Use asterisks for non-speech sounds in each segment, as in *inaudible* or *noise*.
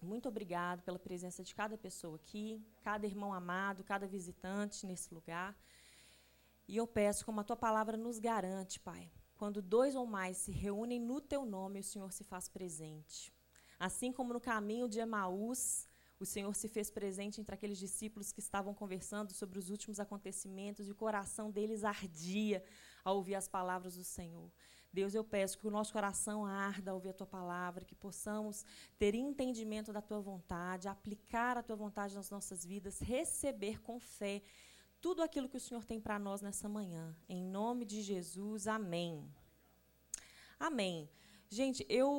muito obrigado pela presença de cada pessoa aqui, cada irmão amado, cada visitante nesse lugar. E eu peço, como a tua palavra nos garante, Pai, quando dois ou mais se reúnem no teu nome, o Senhor se faz presente. Assim como no caminho de Emaús, o Senhor se fez presente entre aqueles discípulos que estavam conversando sobre os últimos acontecimentos e o coração deles ardia ao ouvir as palavras do Senhor. Deus, eu peço que o nosso coração arda ao ouvir a tua palavra, que possamos ter entendimento da tua vontade, aplicar a tua vontade nas nossas vidas, receber com fé tudo aquilo que o Senhor tem para nós nessa manhã. Em nome de Jesus, amém. Amém. Gente, eu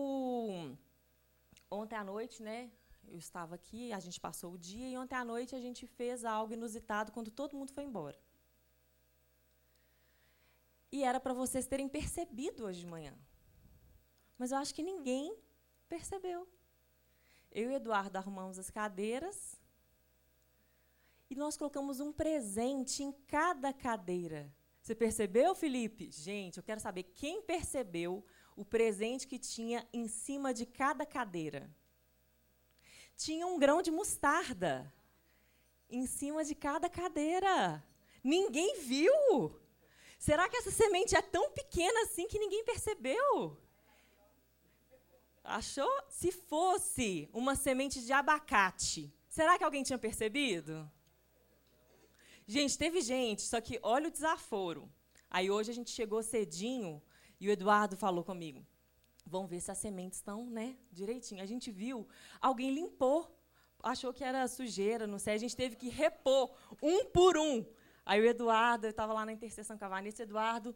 ontem à noite, né, eu estava aqui, a gente passou o dia e ontem à noite a gente fez algo inusitado quando todo mundo foi embora. E era para vocês terem percebido hoje de manhã. Mas eu acho que ninguém percebeu. Eu e Eduardo arrumamos as cadeiras e nós colocamos um presente em cada cadeira. Você percebeu, Felipe? Gente, eu quero saber quem percebeu o presente que tinha em cima de cada cadeira. Tinha um grão de mostarda em cima de cada cadeira. Ninguém viu. Será que essa semente é tão pequena assim que ninguém percebeu? Achou? Se fosse uma semente de abacate, será que alguém tinha percebido? Gente, teve gente, só que olha o desaforo. Aí hoje a gente chegou cedinho e o Eduardo falou comigo: vamos ver se as sementes estão né, direitinho. A gente viu, alguém limpou, achou que era sujeira, não sei, a gente teve que repor um por um. Aí o Eduardo, eu estava lá na intercessão com a Vanessa, o Eduardo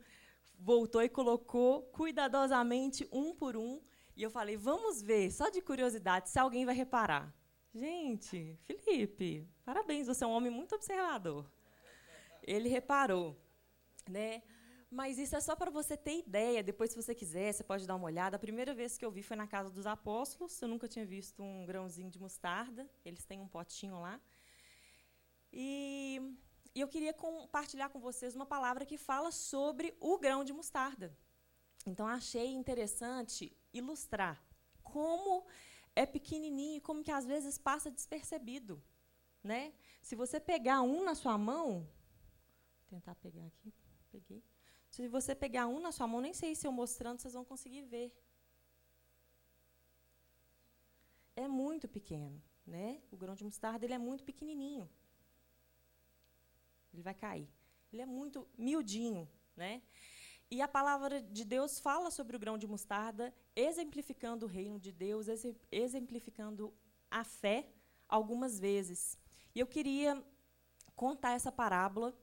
voltou e colocou cuidadosamente um por um. E eu falei, vamos ver, só de curiosidade, se alguém vai reparar. Gente, Felipe, parabéns, você é um homem muito observador. Ele reparou, né? Mas isso é só para você ter ideia. Depois, se você quiser, você pode dar uma olhada. A primeira vez que eu vi foi na casa dos apóstolos. Eu nunca tinha visto um grãozinho de mostarda. Eles têm um potinho lá. E e eu queria compartilhar com vocês uma palavra que fala sobre o grão de mostarda. Então, achei interessante ilustrar como é pequenininho e como que às vezes passa despercebido. Né? Se você pegar um na sua mão, vou tentar pegar aqui, peguei. Se você pegar um na sua mão, nem sei se eu mostrando vocês vão conseguir ver. É muito pequeno, né? O grão de mostarda ele é muito pequenininho ele vai cair. Ele é muito miudinho, né? E a palavra de Deus fala sobre o grão de mostarda, exemplificando o reino de Deus, exemplificando a fé algumas vezes. E eu queria contar essa parábola.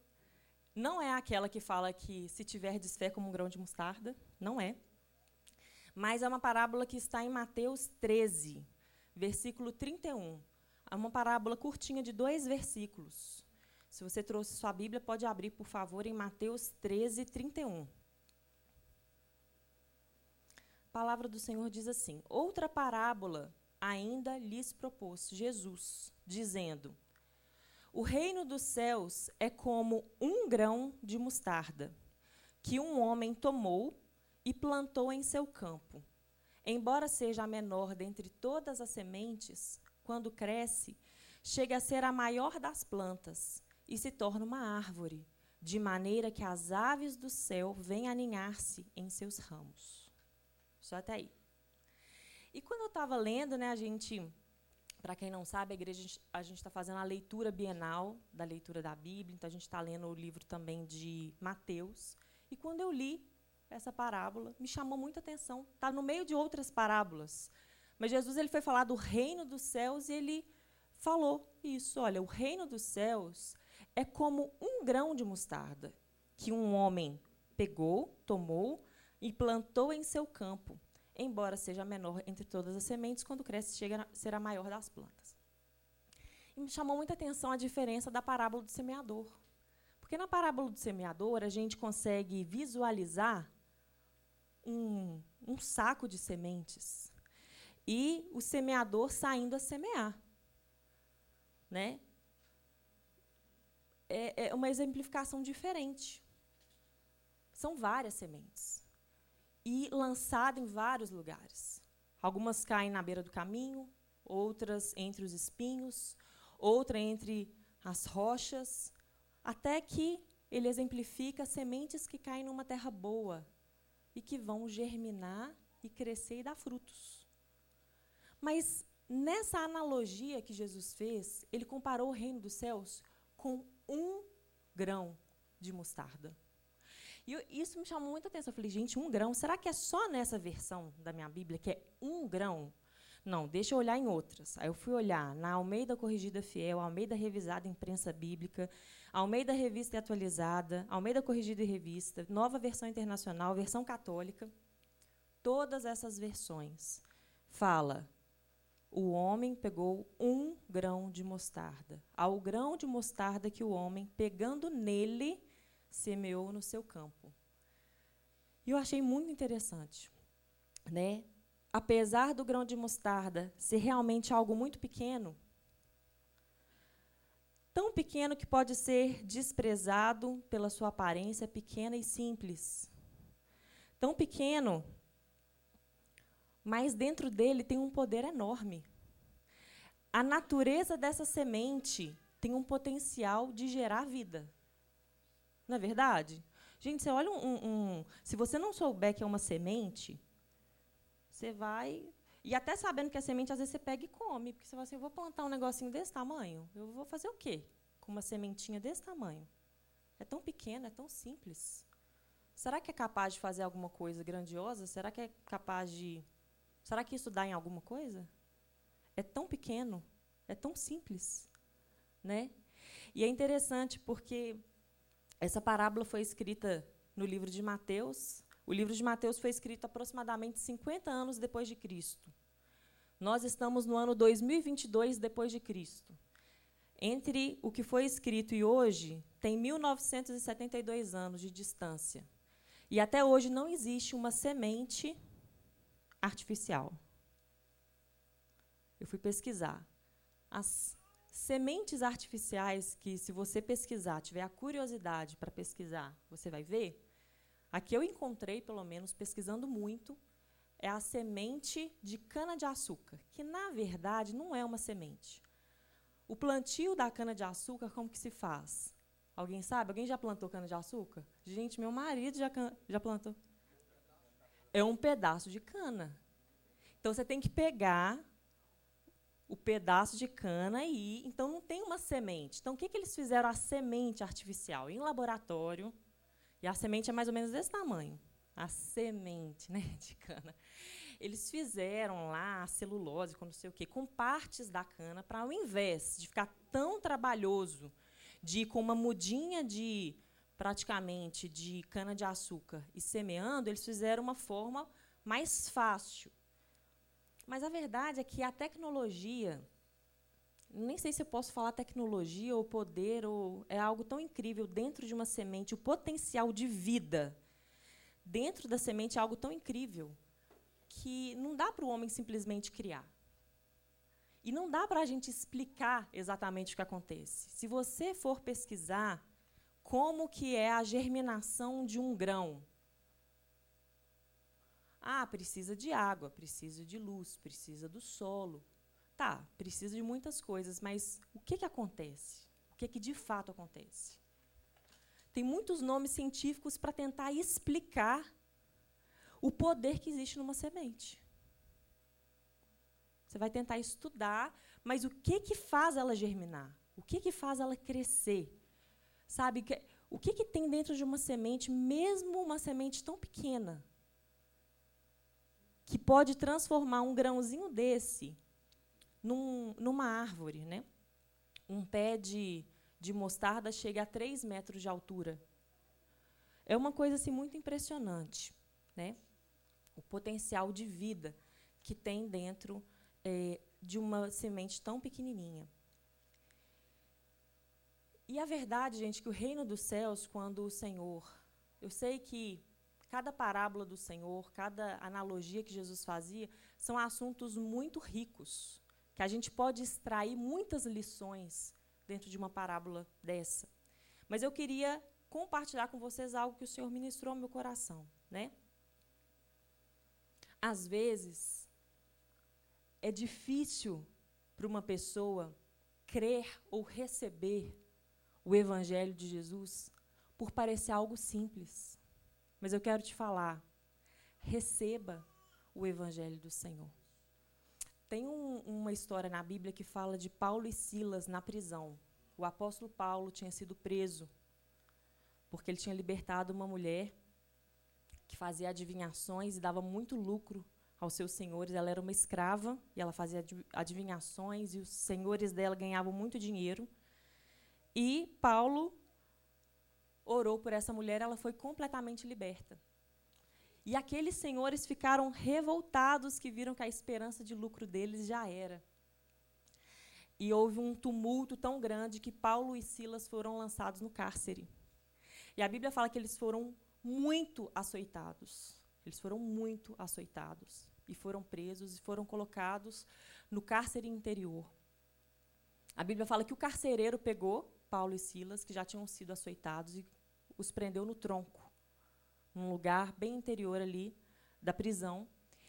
Não é aquela que fala que se tiver desfé como um grão de mostarda, não é. Mas é uma parábola que está em Mateus 13, versículo 31. É uma parábola curtinha de dois versículos. Se você trouxe sua Bíblia, pode abrir, por favor, em Mateus 13, 31. A palavra do Senhor diz assim: Outra parábola ainda lhes propôs Jesus, dizendo: O reino dos céus é como um grão de mostarda, que um homem tomou e plantou em seu campo. Embora seja a menor dentre todas as sementes, quando cresce, chega a ser a maior das plantas e se torna uma árvore, de maneira que as aves do céu vêm aninhar-se em seus ramos. Só até aí. E quando eu estava lendo, né, a gente, para quem não sabe, a igreja a gente está fazendo a leitura bienal da leitura da Bíblia, então a gente está lendo o livro também de Mateus. E quando eu li essa parábola, me chamou muita atenção. Está no meio de outras parábolas, mas Jesus ele foi falar do reino dos céus e ele falou isso. Olha, o reino dos céus é como um grão de mostarda que um homem pegou, tomou e plantou em seu campo, embora seja a menor entre todas as sementes, quando cresce chega a ser a maior das plantas. E me chamou muita atenção a diferença da parábola do semeador. Porque na parábola do semeador, a gente consegue visualizar um, um saco de sementes e o semeador saindo a semear. Né? É, é uma exemplificação diferente. São várias sementes. E lançada em vários lugares. Algumas caem na beira do caminho, outras entre os espinhos, outra entre as rochas, até que ele exemplifica sementes que caem numa terra boa e que vão germinar e crescer e dar frutos. Mas nessa analogia que Jesus fez, ele comparou o reino dos céus com um grão de mostarda. E isso me chamou muita atenção. Eu falei, gente, um grão, será que é só nessa versão da minha Bíblia que é um grão? Não, deixa eu olhar em outras. Aí eu fui olhar na Almeida Corrigida Fiel, Almeida Revisada Imprensa Bíblica, Almeida Revista e Atualizada, Almeida Corrigida e Revista, Nova Versão Internacional, Versão Católica. Todas essas versões fala o homem pegou um grão de mostarda. Ao grão de mostarda que o homem, pegando nele, semeou no seu campo. E eu achei muito interessante, né? Apesar do grão de mostarda ser realmente algo muito pequeno, tão pequeno que pode ser desprezado pela sua aparência pequena e simples. Tão pequeno, mas dentro dele tem um poder enorme. A natureza dessa semente tem um potencial de gerar vida. Não é verdade? Gente, você olha um, um, Se você não souber que é uma semente, você vai. E até sabendo que é semente, às vezes você pega e come. Porque você fala assim: eu vou plantar um negocinho desse tamanho. Eu vou fazer o quê com uma sementinha desse tamanho? É tão pequeno, é tão simples. Será que é capaz de fazer alguma coisa grandiosa? Será que é capaz de. Será que isso dá em alguma coisa? É tão pequeno, é tão simples. Né? E é interessante porque essa parábola foi escrita no livro de Mateus. O livro de Mateus foi escrito aproximadamente 50 anos depois de Cristo. Nós estamos no ano 2022 depois de Cristo. Entre o que foi escrito e hoje, tem 1972 anos de distância. E até hoje não existe uma semente artificial. Eu fui pesquisar. As sementes artificiais que, se você pesquisar, tiver a curiosidade para pesquisar, você vai ver. A que eu encontrei, pelo menos, pesquisando muito, é a semente de cana-de-açúcar, que, na verdade, não é uma semente. O plantio da cana-de-açúcar, como que se faz? Alguém sabe? Alguém já plantou cana-de-açúcar? Gente, meu marido já, já plantou. É um pedaço de cana. Então, você tem que pegar o pedaço de cana e então não tem uma semente. Então o que, que eles fizeram a semente artificial em laboratório? E a semente é mais ou menos desse tamanho, a semente, né, *laughs* de cana. Eles fizeram lá a celulose, com não sei o quê, com partes da cana para ao invés de ficar tão trabalhoso de ir com uma mudinha de praticamente de cana de açúcar e semeando, eles fizeram uma forma mais fácil. Mas a verdade é que a tecnologia, nem sei se eu posso falar tecnologia ou poder, ou é algo tão incrível dentro de uma semente, o potencial de vida dentro da semente é algo tão incrível que não dá para o homem simplesmente criar. E não dá para a gente explicar exatamente o que acontece. Se você for pesquisar como que é a germinação de um grão, ah, precisa de água, precisa de luz, precisa do solo. Tá, precisa de muitas coisas, mas o que, que acontece? O que, que de fato acontece? Tem muitos nomes científicos para tentar explicar o poder que existe numa semente. Você vai tentar estudar, mas o que, que faz ela germinar? O que, que faz ela crescer? Sabe, o que, que tem dentro de uma semente, mesmo uma semente tão pequena? que pode transformar um grãozinho desse num, numa árvore. Né? Um pé de, de mostarda chega a 3 metros de altura. É uma coisa assim, muito impressionante. Né? O potencial de vida que tem dentro é, de uma semente tão pequenininha. E a verdade, gente, que o reino dos céus, quando o Senhor. Eu sei que Cada parábola do Senhor, cada analogia que Jesus fazia, são assuntos muito ricos, que a gente pode extrair muitas lições dentro de uma parábola dessa. Mas eu queria compartilhar com vocês algo que o Senhor ministrou ao meu coração, né? Às vezes é difícil para uma pessoa crer ou receber o Evangelho de Jesus por parecer algo simples. Mas eu quero te falar, receba o Evangelho do Senhor. Tem um, uma história na Bíblia que fala de Paulo e Silas na prisão. O apóstolo Paulo tinha sido preso porque ele tinha libertado uma mulher que fazia adivinhações e dava muito lucro aos seus senhores. Ela era uma escrava e ela fazia adivinhações e os senhores dela ganhavam muito dinheiro. E Paulo orou por essa mulher, ela foi completamente liberta. E aqueles senhores ficaram revoltados que viram que a esperança de lucro deles já era. E houve um tumulto tão grande que Paulo e Silas foram lançados no cárcere. E a Bíblia fala que eles foram muito açoitados. Eles foram muito açoitados e foram presos e foram colocados no cárcere interior. A Bíblia fala que o carcereiro pegou Paulo e Silas, que já tinham sido açoitados, e os prendeu no tronco num lugar bem interior ali da prisão.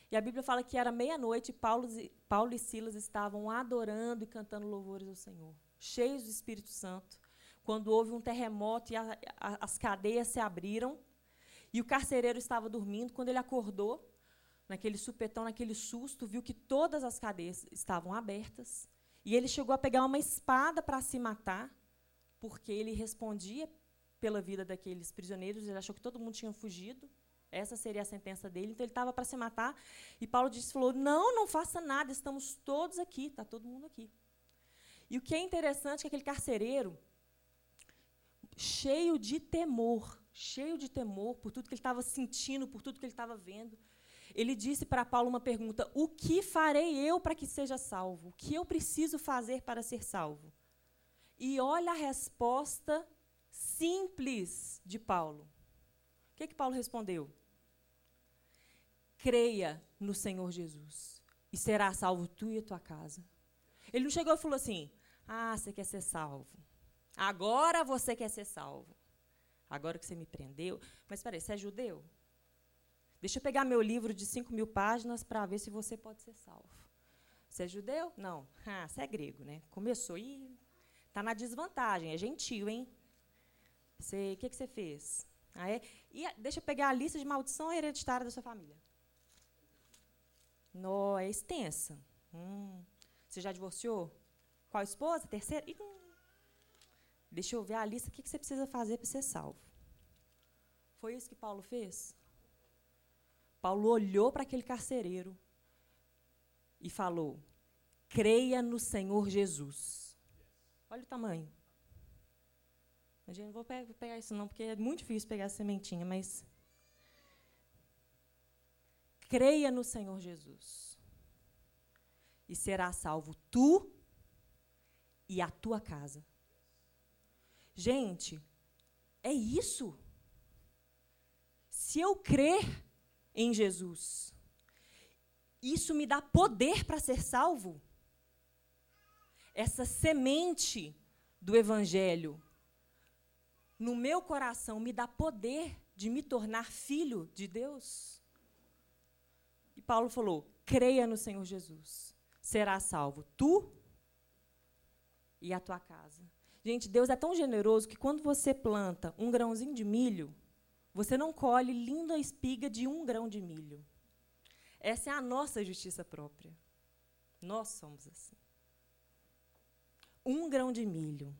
E a Bíblia fala que era meia-noite, Paulo, Paulo e Silas estavam adorando e cantando louvores ao Senhor, cheios do Espírito Santo, quando houve um terremoto e a, a, as cadeias se abriram, e o carcereiro estava dormindo. Quando ele acordou, naquele supetão, naquele susto, viu que todas as cadeias estavam abertas, e ele chegou a pegar uma espada para se matar, porque ele respondia pela vida daqueles prisioneiros, ele achou que todo mundo tinha fugido. Essa seria a sentença dele, então ele estava para se matar. E Paulo disse, falou: "Não, não faça nada, estamos todos aqui, está todo mundo aqui". E o que é interessante é que aquele carcereiro cheio de temor, cheio de temor por tudo que ele estava sentindo, por tudo que ele estava vendo, ele disse para Paulo uma pergunta: O que farei eu para que seja salvo? O que eu preciso fazer para ser salvo? E olha a resposta simples de Paulo. O que, que Paulo respondeu? Creia no Senhor Jesus e será salvo tu e a tua casa. Ele não chegou e falou assim: Ah, você quer ser salvo. Agora você quer ser salvo. Agora que você me prendeu. Mas espera aí, você é judeu? Deixa eu pegar meu livro de 5 mil páginas para ver se você pode ser salvo. Você é judeu? Não. *laughs* Ah, você é grego, né? Começou e está na desvantagem. É gentil, hein? O que, que você fez? Ah, é? E deixa eu pegar a lista de maldição hereditária da sua família. Nó, é extensa. Hum. Você já divorciou? Qual esposa? Terceira? Hum. Deixa eu ver a lista. O que, que você precisa fazer para ser salvo? Foi isso que Paulo fez? Paulo olhou para aquele carcereiro e falou: creia no Senhor Jesus. Olha o tamanho. Eu não vou pegar isso não, porque é muito difícil pegar a sementinha, mas creia no Senhor Jesus e será salvo tu e a tua casa. Gente, é isso. Se eu crer em Jesus, isso me dá poder para ser salvo. Essa semente do Evangelho no meu coração me dá poder de me tornar filho de Deus? E Paulo falou: creia no Senhor Jesus, será salvo tu e a tua casa. Gente, Deus é tão generoso que quando você planta um grãozinho de milho, você não colhe linda espiga de um grão de milho. Essa é a nossa justiça própria. Nós somos assim. Um grão de milho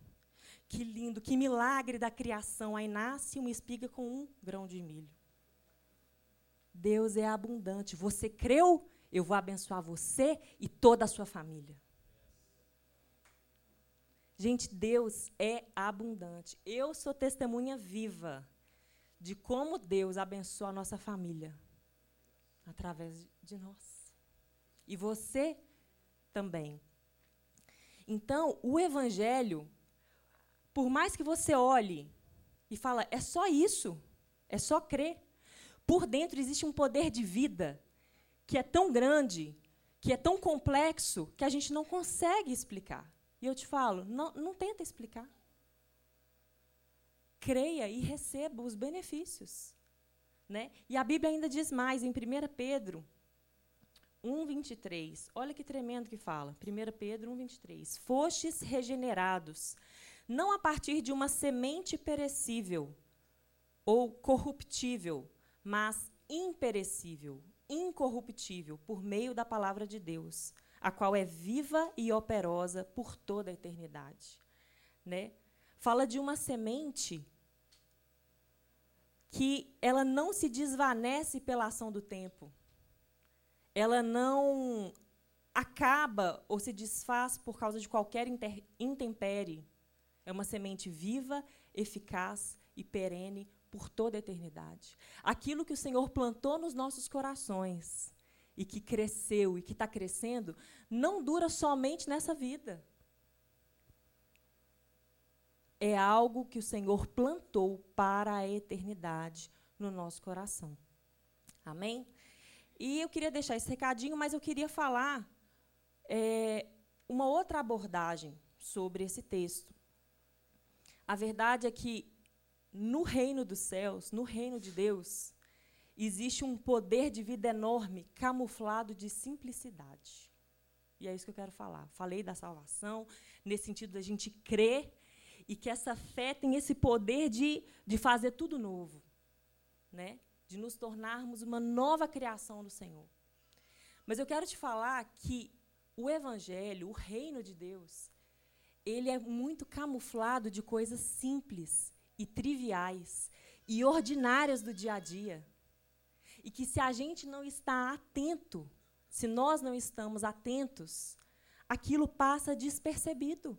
que lindo, que milagre da criação. Aí nasce uma espiga com um grão de milho. Deus é abundante. Você creu? Eu vou abençoar você e toda a sua família. Gente, Deus é abundante. Eu sou testemunha viva de como Deus abençoa a nossa família através de nós. E você também. Então, o evangelho por mais que você olhe e fala, é só isso, é só crer. Por dentro existe um poder de vida que é tão grande, que é tão complexo, que a gente não consegue explicar. E eu te falo, não, não tenta explicar. Creia e receba os benefícios. Né? E a Bíblia ainda diz mais, em 1 Pedro 1:23. Olha que tremendo que fala. 1 Pedro 1:23. Fostes regenerados, não a partir de uma semente perecível ou corruptível, mas imperecível, incorruptível, por meio da palavra de Deus, a qual é viva e operosa por toda a eternidade. Né? Fala de uma semente que ela não se desvanece pela ação do tempo. Ela não acaba ou se desfaz por causa de qualquer intempérie. É uma semente viva, eficaz e perene por toda a eternidade. Aquilo que o Senhor plantou nos nossos corações e que cresceu e que está crescendo, não dura somente nessa vida. É algo que o Senhor plantou para a eternidade no nosso coração. Amém? E eu queria deixar esse recadinho, mas eu queria falar é, uma outra abordagem sobre esse texto. A verdade é que no reino dos céus, no reino de Deus, existe um poder de vida enorme, camuflado de simplicidade. E é isso que eu quero falar. Falei da salvação, nesse sentido da gente crer e que essa fé tem esse poder de, de fazer tudo novo, né? De nos tornarmos uma nova criação do Senhor. Mas eu quero te falar que o Evangelho, o reino de Deus, ele é muito camuflado de coisas simples e triviais e ordinárias do dia a dia. E que se a gente não está atento, se nós não estamos atentos, aquilo passa despercebido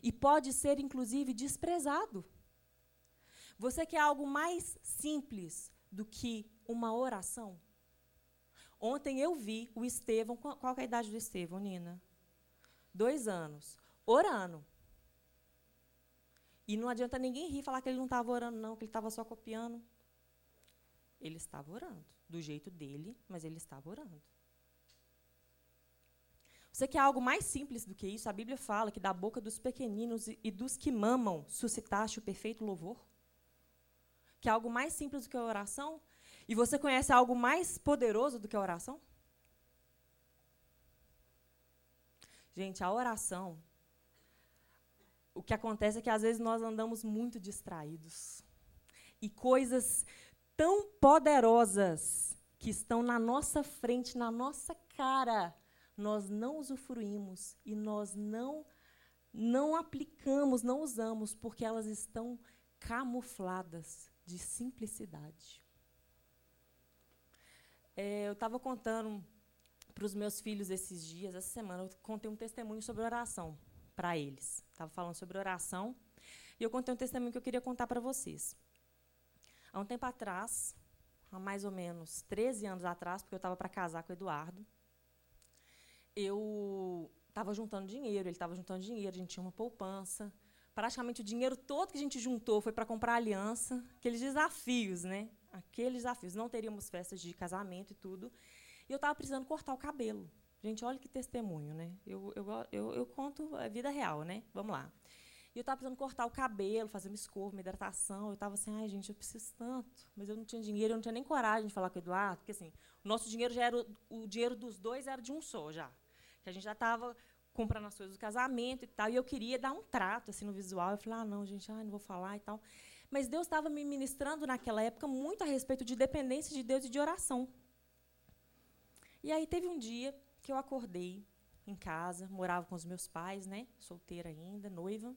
e pode ser inclusive desprezado. Você quer algo mais simples do que uma oração? Ontem eu vi o Estevão, qual é a idade do Estevão, Nina? Dois anos, orando. E não adianta ninguém rir e falar que ele não estava orando, não, que ele estava só copiando. Ele estava orando, do jeito dele, mas ele estava orando. Você quer algo mais simples do que isso? A Bíblia fala que da boca dos pequeninos e dos que mamam suscitaste o perfeito louvor. Que é algo mais simples do que a oração? E você conhece algo mais poderoso do que a oração? Gente, a oração o que acontece é que às vezes nós andamos muito distraídos. E coisas tão poderosas que estão na nossa frente, na nossa cara, nós não usufruímos e nós não não aplicamos, não usamos porque elas estão camufladas de simplicidade. É, eu estava contando para os meus filhos esses dias, essa semana, eu contei um testemunho sobre oração para eles. Estava falando sobre oração. E eu contei um testemunho que eu queria contar para vocês. Há um tempo atrás, há mais ou menos 13 anos atrás, porque eu estava para casar com o Eduardo, eu estava juntando dinheiro, ele estava juntando dinheiro, a gente tinha uma poupança. Praticamente o dinheiro todo que a gente juntou foi para comprar aliança, aqueles desafios, né? Aqueles desafios. Não teríamos festas de casamento e tudo. E eu estava precisando cortar o cabelo. Gente, olha que testemunho, né? Eu, eu, eu, eu conto a vida real, né? Vamos lá. E eu estava precisando cortar o cabelo, fazer uma escova, uma hidratação. Eu estava assim, ai, gente, eu preciso tanto. Mas eu não tinha dinheiro, eu não tinha nem coragem de falar com o Eduardo, porque assim, o nosso dinheiro já era. O, dinheiro dos dois era de um só já. Que a gente já estava comprando as coisas do casamento e tal. E eu queria dar um trato assim no visual. Eu falei, ah, não, gente, ai, não vou falar e tal. Mas Deus estava me ministrando naquela época muito a respeito de dependência de Deus e de oração. E aí teve um dia que eu acordei em casa, morava com os meus pais, né? Solteira ainda, noiva.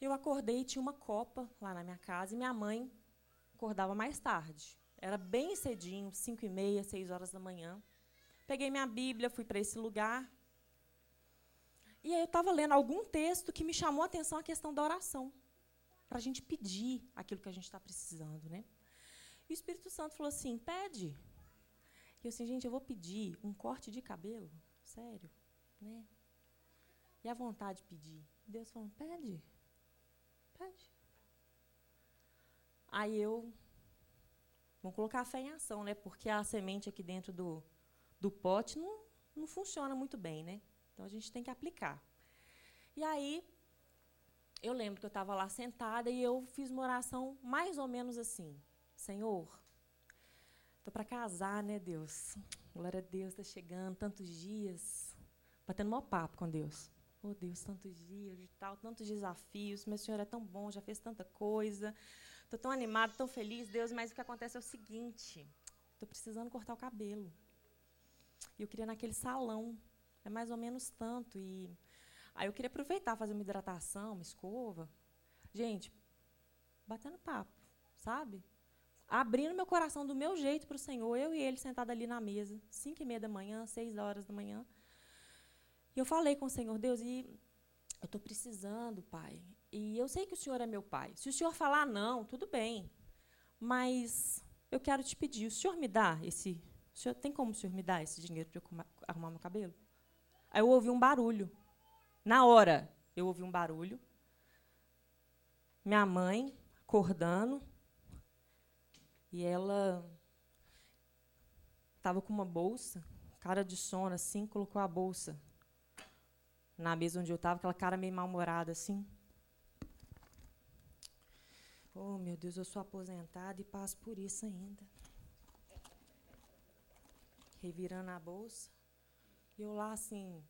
Eu acordei e tinha uma copa lá na minha casa e minha mãe acordava mais tarde. Era bem cedinho, cinco e meia, seis horas da manhã. Peguei minha Bíblia, fui para esse lugar. E aí eu estava lendo algum texto que me chamou a atenção a questão da oração. Para a gente pedir aquilo que a gente está precisando, né? E o Espírito Santo falou assim: pede, eu assim, gente, eu vou pedir um corte de cabelo, sério, né? E a vontade de pedir. Deus falou, pede, pede. Aí eu, vamos colocar a fé em ação, né? Porque a semente aqui dentro do, do pote não, não funciona muito bem, né? Então a gente tem que aplicar. E aí, eu lembro que eu estava lá sentada e eu fiz uma oração mais ou menos assim: Senhor, Tô para casar, né, Deus? glória a Deus, está chegando, tantos dias, batendo maior papo com Deus. Oh Deus, tantos dias e tal, tantos desafios, meu Senhor é tão bom, já fez tanta coisa. Estou tão animado, tão feliz, Deus, mas o que acontece é o seguinte: estou precisando cortar o cabelo. E eu queria naquele salão, é mais ou menos tanto. E aí eu queria aproveitar, fazer uma hidratação, uma escova. Gente, batendo papo, sabe? Abrindo meu coração do meu jeito para o Senhor, eu e ele sentado ali na mesa, cinco e meia da manhã, seis horas da manhã. E eu falei com o Senhor, Deus, e eu estou precisando, Pai. E eu sei que o Senhor é meu Pai. Se o Senhor falar não, tudo bem. Mas eu quero te pedir, o Senhor me dá esse. O senhor, tem como o Senhor me dar esse dinheiro para eu arrumar meu cabelo? Aí eu ouvi um barulho. Na hora, eu ouvi um barulho. Minha mãe acordando. E ela estava com uma bolsa, cara de sono assim, colocou a bolsa na mesa onde eu estava, aquela cara meio mal-humorada assim. Oh, meu Deus, eu sou aposentada e passo por isso ainda. Revirando a bolsa. E eu lá assim,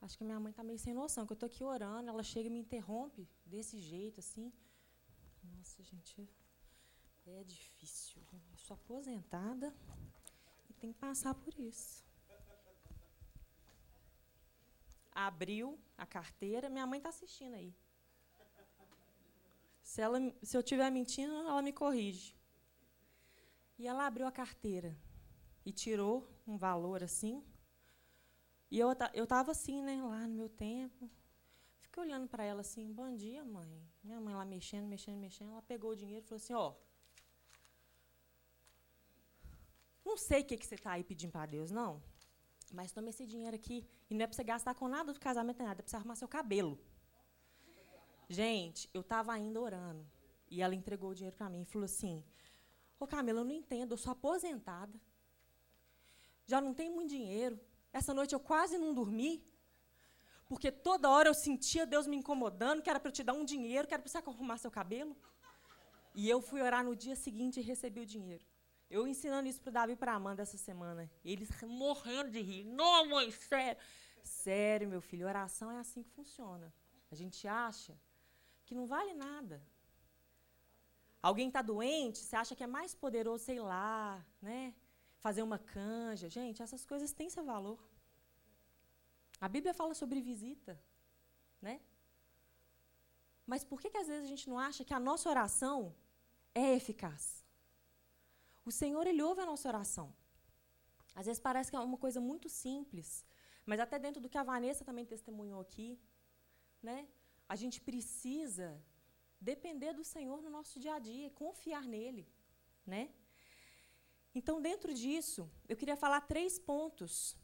acho que minha mãe está meio sem noção, que eu estou aqui orando, ela chega e me interrompe desse jeito, assim. Nossa, gente, é difícil. Eu sou aposentada e tem que passar por isso abriu a carteira. Minha mãe está assistindo aí. Se, ela, se eu estiver mentindo, ela me corrige. E ela abriu a carteira e tirou um valor assim. E eu eu estava assim, né, lá no meu tempo. Fiquei olhando para ela assim, bom dia, mãe. Minha mãe lá mexendo, mexendo, mexendo. Ela pegou o dinheiro e falou assim, ó. Não sei o que, que você está aí pedindo para Deus, não. Mas toma esse dinheiro aqui. E não é para você gastar com nada do casamento, nada. É para você arrumar seu cabelo. Gente, eu estava ainda orando. E ela entregou o dinheiro para mim e falou assim: Ô Camila, eu não entendo, eu sou aposentada. Já não tenho muito dinheiro. Essa noite eu quase não dormi. Porque toda hora eu sentia Deus me incomodando, que era para eu te dar um dinheiro, que era para você arrumar seu cabelo. E eu fui orar no dia seguinte e recebi o dinheiro. Eu ensinando isso para o Davi e para a Amanda essa semana. Eles morrendo de rir. Não, mãe, sério. Sério, meu filho, oração é assim que funciona. A gente acha que não vale nada. Alguém está doente, você acha que é mais poderoso, sei lá, né? Fazer uma canja. Gente, essas coisas têm seu valor. A Bíblia fala sobre visita, né? Mas por que, que às vezes a gente não acha que a nossa oração é eficaz? O Senhor, Ele ouve a nossa oração. Às vezes parece que é uma coisa muito simples, mas até dentro do que a Vanessa também testemunhou aqui, né? A gente precisa depender do Senhor no nosso dia a dia, confiar nele, né? Então, dentro disso, eu queria falar três pontos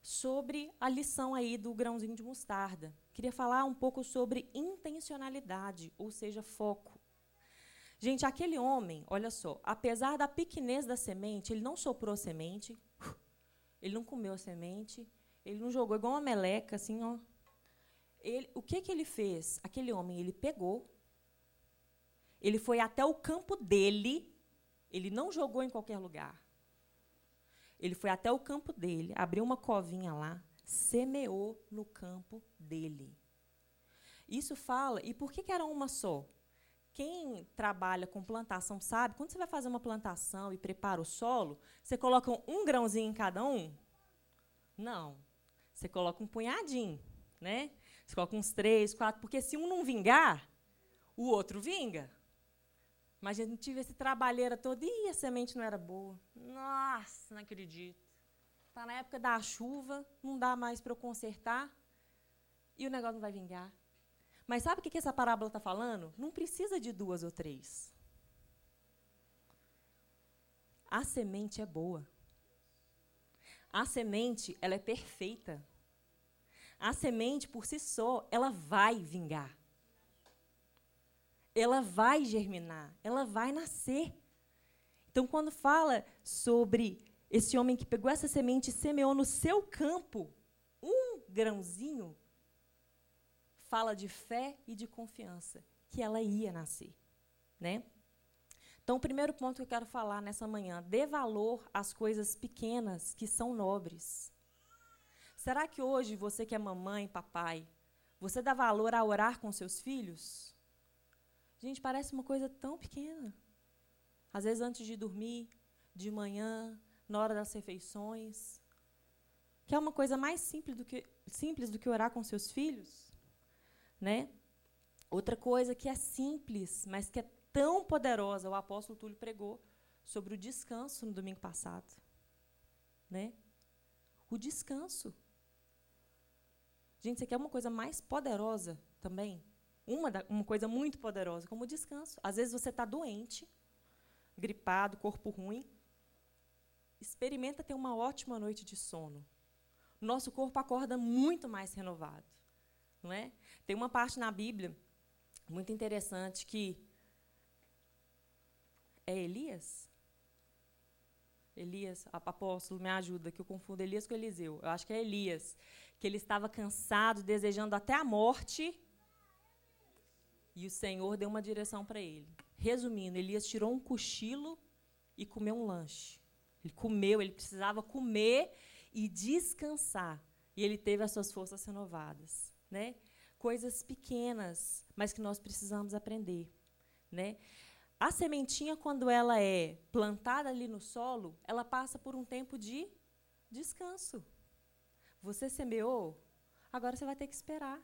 sobre a lição aí do grãozinho de mostarda. Queria falar um pouco sobre intencionalidade, ou seja, foco. Gente, aquele homem, olha só, apesar da pequenez da semente, ele não soprou a semente, ele não comeu a semente, ele não jogou igual uma meleca, assim, ó. Ele, o que, que ele fez? Aquele homem, ele pegou, ele foi até o campo dele, ele não jogou em qualquer lugar. Ele foi até o campo dele, abriu uma covinha lá, semeou no campo dele. Isso fala, e por que, que era uma só? Quem trabalha com plantação sabe, quando você vai fazer uma plantação e prepara o solo, você coloca um grãozinho em cada um? Não. Você coloca um punhadinho, né? Você coloca uns três, quatro, porque se um não vingar, o outro vinga. Mas a gente tive esse trabalheira todo, e a semente não era boa. Nossa, não acredito. Está na época da chuva, não dá mais para eu consertar, e o negócio não vai vingar. Mas sabe o que essa parábola está falando? Não precisa de duas ou três. A semente é boa. A semente, ela é perfeita. A semente, por si só, ela vai vingar. Ela vai germinar. Ela vai nascer. Então, quando fala sobre esse homem que pegou essa semente e semeou no seu campo um grãozinho, fala de fé e de confiança, que ela ia nascer, né? Então, o primeiro ponto que eu quero falar nessa manhã, dê valor às coisas pequenas que são nobres. Será que hoje você que é mamãe, papai, você dá valor a orar com seus filhos? Gente, parece uma coisa tão pequena. Às vezes antes de dormir, de manhã, na hora das refeições. Que é uma coisa mais simples do que, simples do que orar com seus filhos. Né? Outra coisa que é simples, mas que é tão poderosa, o apóstolo Túlio pregou sobre o descanso no domingo passado. Né? O descanso. Gente, isso aqui é uma coisa mais poderosa também. Uma, da, uma coisa muito poderosa, como o descanso. Às vezes você está doente, gripado, corpo ruim. Experimenta ter uma ótima noite de sono. Nosso corpo acorda muito mais renovado. Não é? Tem uma parte na Bíblia muito interessante que é Elias? Elias, apóstolo, me ajuda, que eu confundo Elias com Eliseu. Eu acho que é Elias, que ele estava cansado, desejando até a morte, e o Senhor deu uma direção para ele. Resumindo, Elias tirou um cochilo e comeu um lanche. Ele comeu, ele precisava comer e descansar. E ele teve as suas forças renovadas. Né? Coisas pequenas, mas que nós precisamos aprender. Né? A sementinha, quando ela é plantada ali no solo, ela passa por um tempo de descanso. Você semeou, agora você vai ter que esperar.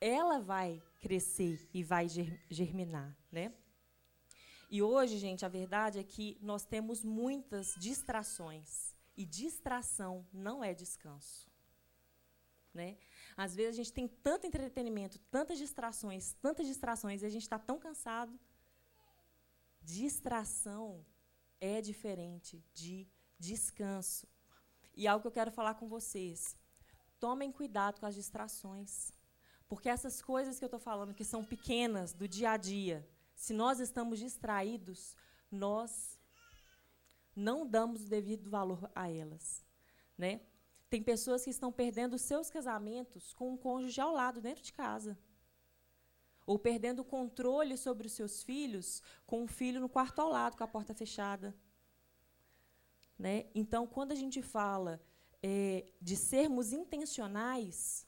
Ela vai crescer e vai germinar, né? E hoje, gente, a verdade é que nós temos muitas distrações. E distração não é descanso. Né? Às vezes a gente tem tanto entretenimento, tantas distrações, tantas distrações, e a gente está tão cansado. Distração é diferente de descanso. E algo que eu quero falar com vocês. Tomem cuidado com as distrações. Porque essas coisas que eu estou falando, que são pequenas, do dia a dia, se nós estamos distraídos, nós não damos o devido valor a elas. Né? Tem pessoas que estão perdendo seus casamentos com um cônjuge ao lado, dentro de casa. Ou perdendo o controle sobre os seus filhos com um filho no quarto ao lado, com a porta fechada. Né? Então, quando a gente fala é, de sermos intencionais,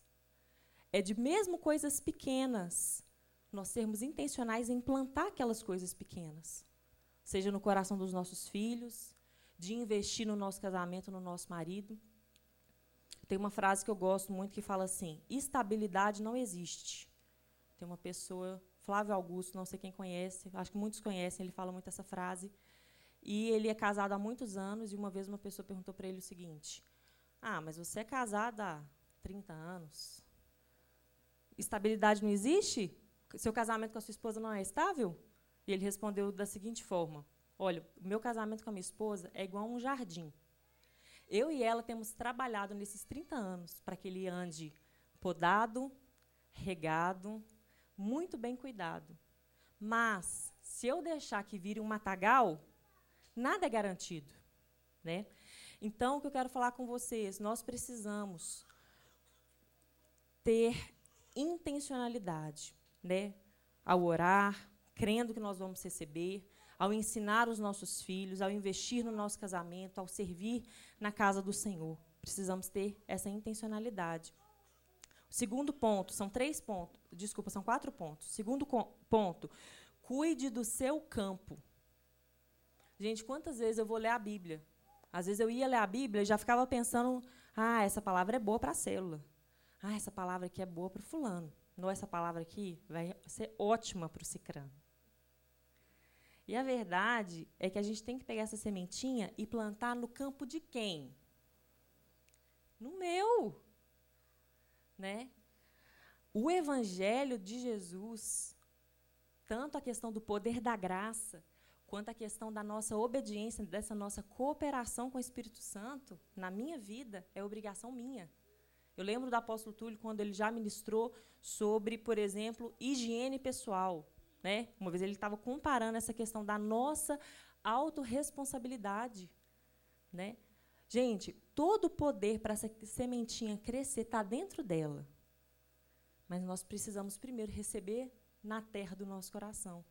é de mesmo coisas pequenas, nós sermos intencionais em plantar aquelas coisas pequenas. Seja no coração dos nossos filhos, de investir no nosso casamento, no nosso marido. Tem uma frase que eu gosto muito que fala assim: estabilidade não existe. Tem uma pessoa, Flávio Augusto, não sei quem conhece, acho que muitos conhecem, ele fala muito essa frase. E ele é casado há muitos anos, e uma vez uma pessoa perguntou para ele o seguinte: Ah, mas você é casada há 30 anos. Estabilidade não existe? Seu casamento com a sua esposa não é estável? E ele respondeu da seguinte forma: Olha, o meu casamento com a minha esposa é igual a um jardim. Eu e ela temos trabalhado nesses 30 anos para que ele ande podado, regado, muito bem cuidado. Mas, se eu deixar que vire um matagal, nada é garantido. Né? Então, o que eu quero falar com vocês, nós precisamos ter intencionalidade, né? Ao orar, crendo que nós vamos receber, ao ensinar os nossos filhos, ao investir no nosso casamento, ao servir na casa do Senhor. Precisamos ter essa intencionalidade. O segundo ponto, são três pontos, desculpa, são quatro pontos. Segundo ponto, cuide do seu campo. Gente, quantas vezes eu vou ler a Bíblia? Às vezes eu ia ler a Bíblia e já ficava pensando, ah, essa palavra é boa para a célula. Ah, essa palavra aqui é boa para o fulano. Não, essa palavra aqui vai ser ótima para o cicrano. E a verdade é que a gente tem que pegar essa sementinha e plantar no campo de quem? No meu. Né? O evangelho de Jesus, tanto a questão do poder da graça, quanto a questão da nossa obediência, dessa nossa cooperação com o Espírito Santo, na minha vida, é obrigação minha. Eu lembro do apóstolo Túlio quando ele já ministrou sobre, por exemplo, higiene pessoal. Né? Uma vez ele estava comparando essa questão da nossa autorresponsabilidade. Né? Gente, todo o poder para essa sementinha crescer está dentro dela. Mas nós precisamos primeiro receber na terra do nosso coração.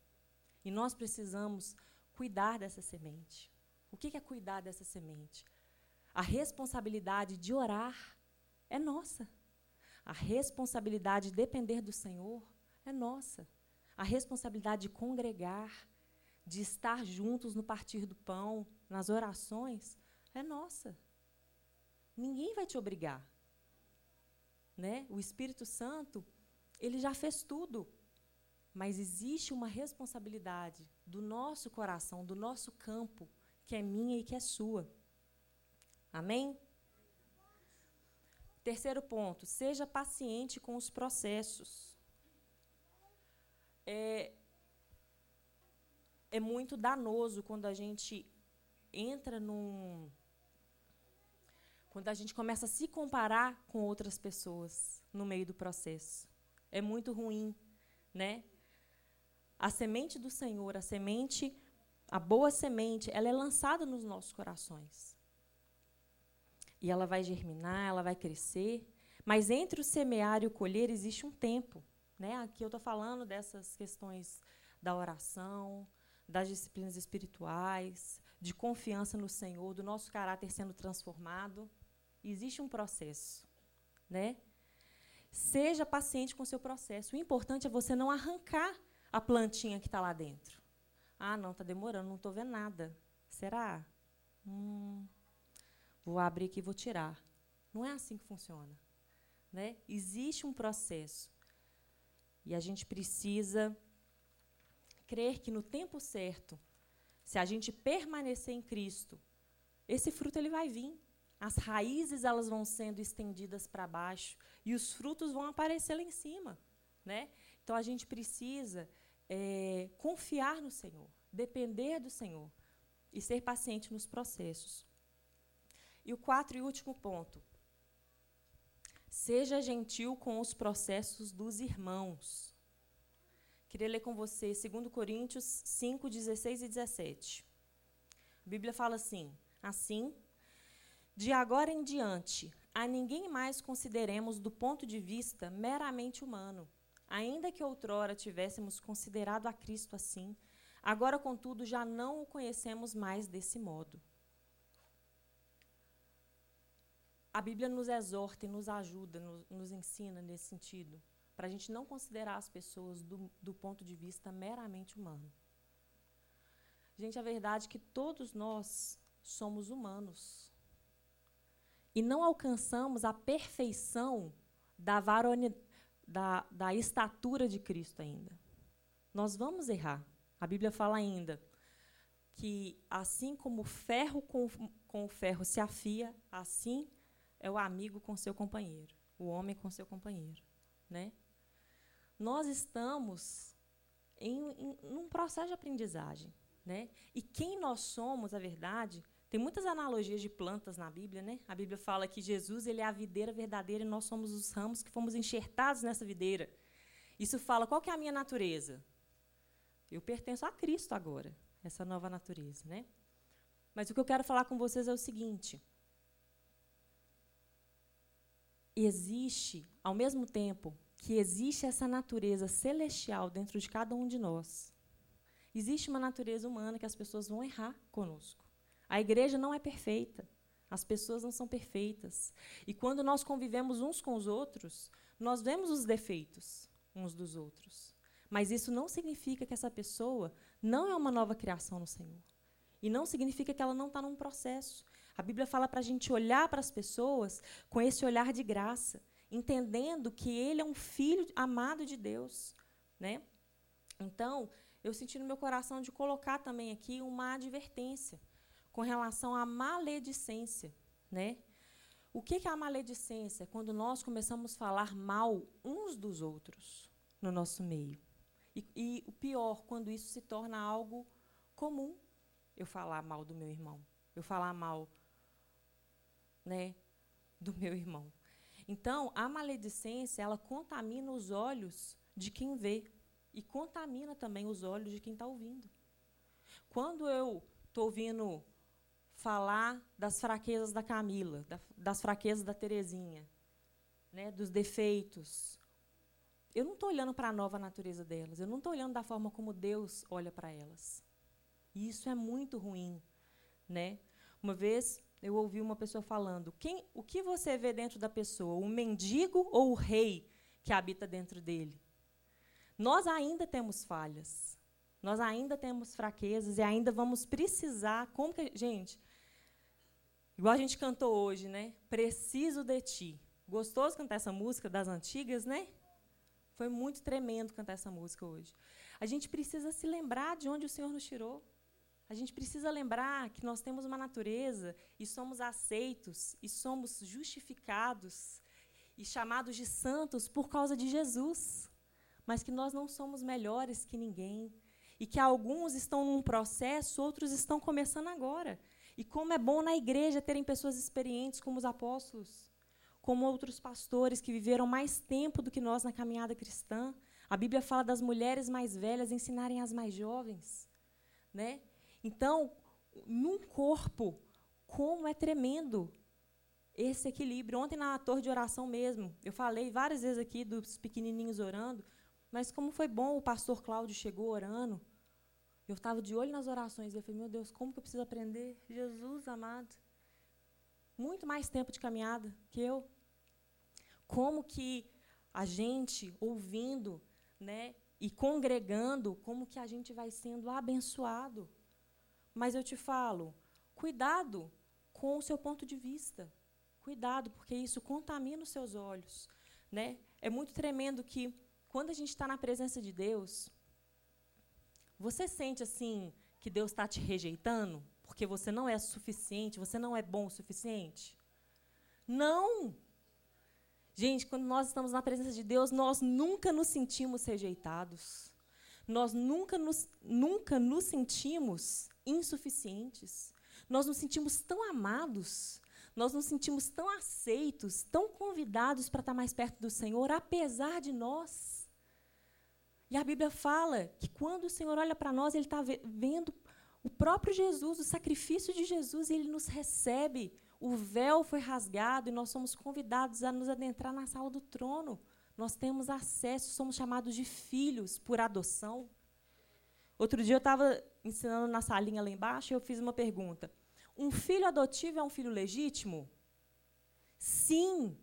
E nós precisamos cuidar dessa semente. O que é cuidar dessa semente? A responsabilidade de orar é nossa. A responsabilidade de depender do Senhor é nossa. A responsabilidade de congregar, de estar juntos no partir do pão, nas orações, é nossa. Ninguém vai te obrigar. Né? O Espírito Santo, ele já fez tudo. Mas existe uma responsabilidade do nosso coração, do nosso campo, que é minha e que é sua. Amém? Terceiro ponto, seja paciente com os processos. É, é muito danoso quando a gente entra num. Quando a gente começa a se comparar com outras pessoas no meio do processo. É muito ruim, né? A semente do Senhor, a semente, a boa semente, ela é lançada nos nossos corações. E ela vai germinar, ela vai crescer. Mas entre o semear e o colher existe um tempo. Né? Aqui eu estou falando dessas questões da oração, das disciplinas espirituais, de confiança no Senhor, do nosso caráter sendo transformado. Existe um processo. Né? Seja paciente com o seu processo. O importante é você não arrancar a plantinha que está lá dentro. Ah, não, está demorando, não estou vendo nada. Será? Hum, Vou abrir aqui e vou tirar. Não é assim que funciona. Né? Existe um processo. E a gente precisa crer que no tempo certo, se a gente permanecer em Cristo, esse fruto ele vai vir. As raízes elas vão sendo estendidas para baixo e os frutos vão aparecer lá em cima, né? Então a gente precisa é, confiar no Senhor, depender do Senhor e ser paciente nos processos. E o quatro e último ponto. Seja gentil com os processos dos irmãos. Queria ler com você 2 Coríntios 5, 16 e 17. A Bíblia fala assim: Assim, de agora em diante, a ninguém mais consideremos do ponto de vista meramente humano. Ainda que outrora tivéssemos considerado a Cristo assim, agora, contudo, já não o conhecemos mais desse modo. A Bíblia nos exorta e nos ajuda, nos, nos ensina nesse sentido, para a gente não considerar as pessoas do, do ponto de vista meramente humano. Gente, a verdade é que todos nós somos humanos. E não alcançamos a perfeição da, da, da estatura de Cristo ainda. Nós vamos errar. A Bíblia fala ainda que assim como o ferro com, com o ferro se afia, assim é o amigo com seu companheiro, o homem com seu companheiro, né? Nós estamos em, em um processo de aprendizagem, né? E quem nós somos, a verdade, tem muitas analogias de plantas na Bíblia, né? A Bíblia fala que Jesus ele é a videira verdadeira e nós somos os ramos que fomos enxertados nessa videira. Isso fala qual que é a minha natureza? Eu pertenço a Cristo agora, essa nova natureza, né? Mas o que eu quero falar com vocês é o seguinte: existe, ao mesmo tempo que existe essa natureza celestial dentro de cada um de nós, existe uma natureza humana que as pessoas vão errar conosco. A igreja não é perfeita. As pessoas não são perfeitas. E quando nós convivemos uns com os outros, nós vemos os defeitos uns dos outros. Mas isso não significa que essa pessoa não é uma nova criação no Senhor. E não significa que ela não está num processo. A Bíblia fala para a gente olhar para as pessoas com esse olhar de graça, entendendo que ele é um filho amado de Deus. Né? Então, eu senti no meu coração de colocar também aqui uma advertência com relação à maledicência. Né? O que é a maledicência? Quando nós começamos a falar mal uns dos outros no nosso meio. E, e o pior, quando isso se torna algo comum, eu falar mal do meu irmão, eu falar mal né, do meu irmão. Então, a maledicência, ela contamina os olhos de quem vê e contamina também os olhos de quem está ouvindo. Quando eu estou ouvindo falar das fraquezas da Camila, da, das fraquezas da Terezinha, né, dos defeitos, eu não estou olhando para a nova natureza delas, eu não estou olhando da forma como Deus olha para elas. E isso é muito ruim, né? Uma vez eu ouvi uma pessoa falando: quem, o que você vê dentro da pessoa, o mendigo ou o rei que habita dentro dele? Nós ainda temos falhas, nós ainda temos fraquezas e ainda vamos precisar. Como que, gente, igual a gente cantou hoje, né? Preciso de ti. Gostoso cantar essa música das antigas, né? Foi muito tremendo cantar essa música hoje. A gente precisa se lembrar de onde o Senhor nos tirou. A gente precisa lembrar que nós temos uma natureza e somos aceitos e somos justificados e chamados de santos por causa de Jesus, mas que nós não somos melhores que ninguém e que alguns estão num processo, outros estão começando agora. E como é bom na igreja terem pessoas experientes como os apóstolos, como outros pastores que viveram mais tempo do que nós na caminhada cristã. A Bíblia fala das mulheres mais velhas ensinarem as mais jovens, né? Então, num corpo, como é tremendo esse equilíbrio. Ontem na torre de oração mesmo, eu falei várias vezes aqui dos pequenininhos orando, mas como foi bom o pastor Cláudio chegou orando. Eu estava de olho nas orações eu falei, meu Deus, como que eu preciso aprender? Jesus amado. Muito mais tempo de caminhada que eu. Como que a gente ouvindo, né, e congregando, como que a gente vai sendo abençoado. Mas eu te falo, cuidado com o seu ponto de vista. Cuidado, porque isso contamina os seus olhos. Né? É muito tremendo que, quando a gente está na presença de Deus, você sente assim que Deus está te rejeitando porque você não é suficiente, você não é bom o suficiente? Não! Gente, quando nós estamos na presença de Deus, nós nunca nos sentimos rejeitados. Nós nunca nos, nunca nos sentimos insuficientes. Nós nos sentimos tão amados, nós nos sentimos tão aceitos, tão convidados para estar mais perto do Senhor, apesar de nós. E a Bíblia fala que quando o Senhor olha para nós, Ele está vendo o próprio Jesus, o sacrifício de Jesus, e Ele nos recebe. O véu foi rasgado e nós somos convidados a nos adentrar na sala do trono. Nós temos acesso, somos chamados de filhos por adoção. Outro dia eu estava ensinando na salinha lá embaixo eu fiz uma pergunta. Um filho adotivo é um filho legítimo? Sim.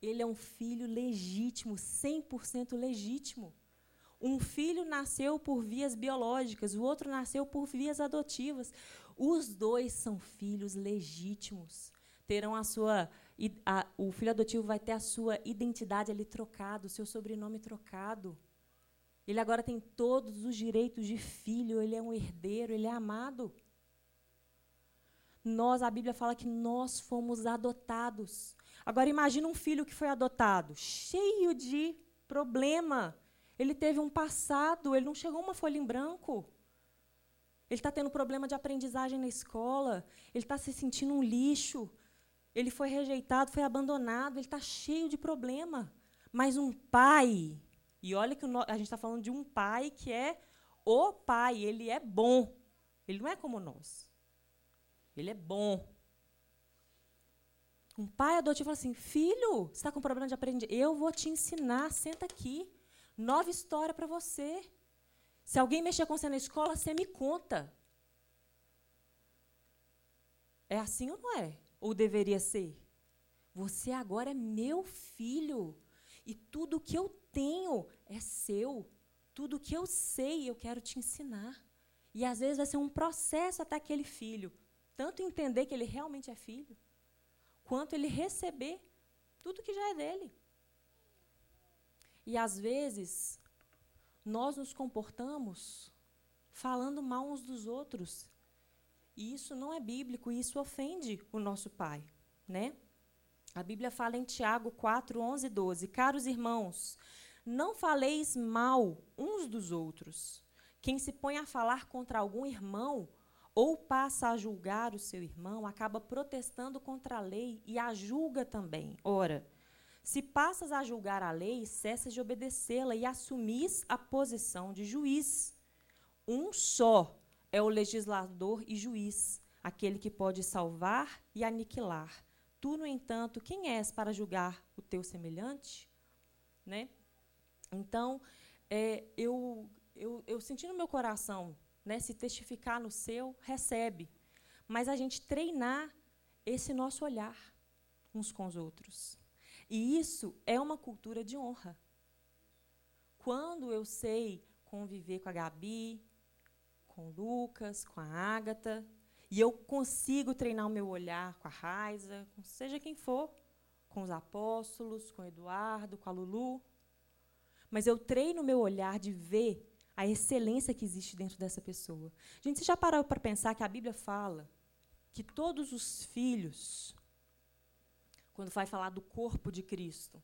Ele é um filho legítimo, 100% legítimo. Um filho nasceu por vias biológicas, o outro nasceu por vias adotivas. Os dois são filhos legítimos. Terão a sua a, o filho adotivo vai ter a sua identidade ali trocada, o seu sobrenome trocado. Ele agora tem todos os direitos de filho, ele é um herdeiro, ele é amado. Nós, a Bíblia fala que nós fomos adotados. Agora imagina um filho que foi adotado, cheio de problema. Ele teve um passado, ele não chegou uma folha em branco. Ele está tendo problema de aprendizagem na escola, ele está se sentindo um lixo, ele foi rejeitado, foi abandonado, ele está cheio de problema. Mas um pai e olha que a gente está falando de um pai que é o pai, ele é bom. Ele não é como nós. Ele é bom. Um pai adotivo fala assim: Filho, você está com problema de aprender? Eu vou te ensinar, senta aqui. Nova história para você. Se alguém mexer com você na escola, você me conta. É assim ou não é? Ou deveria ser? Você agora é meu filho. E tudo que eu tenho é seu. Tudo que eu sei, eu quero te ensinar. E às vezes vai ser um processo até aquele filho, tanto entender que ele realmente é filho, quanto ele receber tudo que já é dele. E às vezes nós nos comportamos falando mal uns dos outros. E isso não é bíblico, e isso ofende o nosso pai, né? A Bíblia fala em Tiago 4, 11 e 12. Caros irmãos, não faleis mal uns dos outros. Quem se põe a falar contra algum irmão ou passa a julgar o seu irmão, acaba protestando contra a lei e a julga também. Ora, se passas a julgar a lei, cessas de obedecê-la e assumis a posição de juiz. Um só é o legislador e juiz, aquele que pode salvar e aniquilar. Tu, no entanto, quem és para julgar o teu semelhante? Né? Então, é, eu, eu, eu senti no meu coração, né, se testificar no seu, recebe. Mas a gente treinar esse nosso olhar uns com os outros. E isso é uma cultura de honra. Quando eu sei conviver com a Gabi, com o Lucas, com a Ágata, e eu consigo treinar o meu olhar com a Raiza, com seja quem for, com os apóstolos, com o Eduardo, com a Lulu, mas eu treino o meu olhar de ver a excelência que existe dentro dessa pessoa. Gente, você já parou para pensar que a Bíblia fala que todos os filhos, quando vai falar do corpo de Cristo,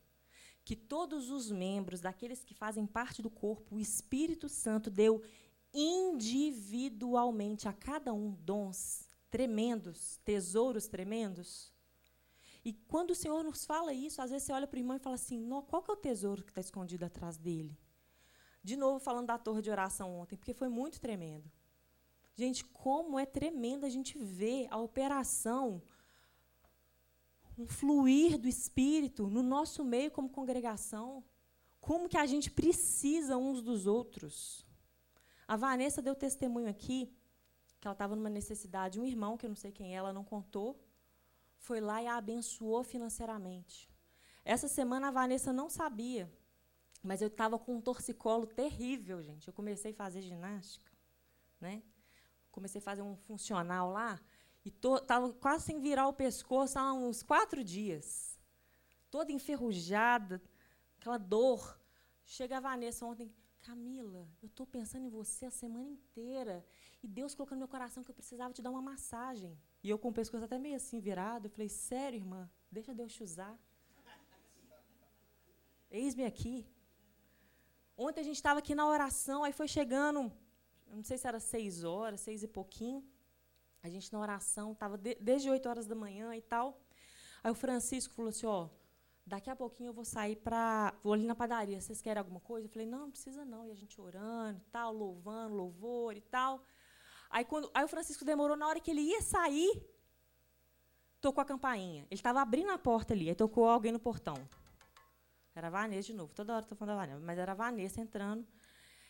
que todos os membros, daqueles que fazem parte do corpo, o Espírito Santo deu individualmente a cada um dons tremendos, tesouros tremendos. E quando o Senhor nos fala isso, às vezes você olha para o irmão e fala assim: qual que é o tesouro que está escondido atrás dele? De novo, falando da torre de oração ontem, porque foi muito tremendo. Gente, como é tremendo a gente ver a operação, um fluir do Espírito no nosso meio como congregação. Como que a gente precisa uns dos outros. A Vanessa deu testemunho aqui que ela estava numa necessidade. Um irmão, que eu não sei quem é, ela não contou, foi lá e a abençoou financeiramente. Essa semana a Vanessa não sabia, mas eu estava com um torcicolo terrível, gente. Eu comecei a fazer ginástica, né? Comecei a fazer um funcional lá e estava quase sem virar o pescoço há uns quatro dias, toda enferrujada, aquela dor. Chega a Vanessa ontem, Camila, eu estou pensando em você a semana inteira. E Deus colocou no meu coração que eu precisava te dar uma massagem. E eu com o pescoço até meio assim virado, eu falei, sério, irmã? Deixa Deus te usar. Eis-me aqui. Ontem a gente estava aqui na oração, aí foi chegando, não sei se era seis horas, seis e pouquinho. A gente na oração, estava de, desde oito horas da manhã e tal. Aí o Francisco falou assim, ó, daqui a pouquinho eu vou sair para. Vou ali na padaria, vocês querem alguma coisa? Eu falei, não, não precisa não. E a gente orando e tal, louvando, louvor e tal. Aí, quando, aí o Francisco demorou, na hora que ele ia sair, tocou a campainha. Ele estava abrindo a porta ali, aí tocou alguém no portão. Era a Vanessa de novo, toda hora estou falando da Vanessa, mas era a Vanessa entrando.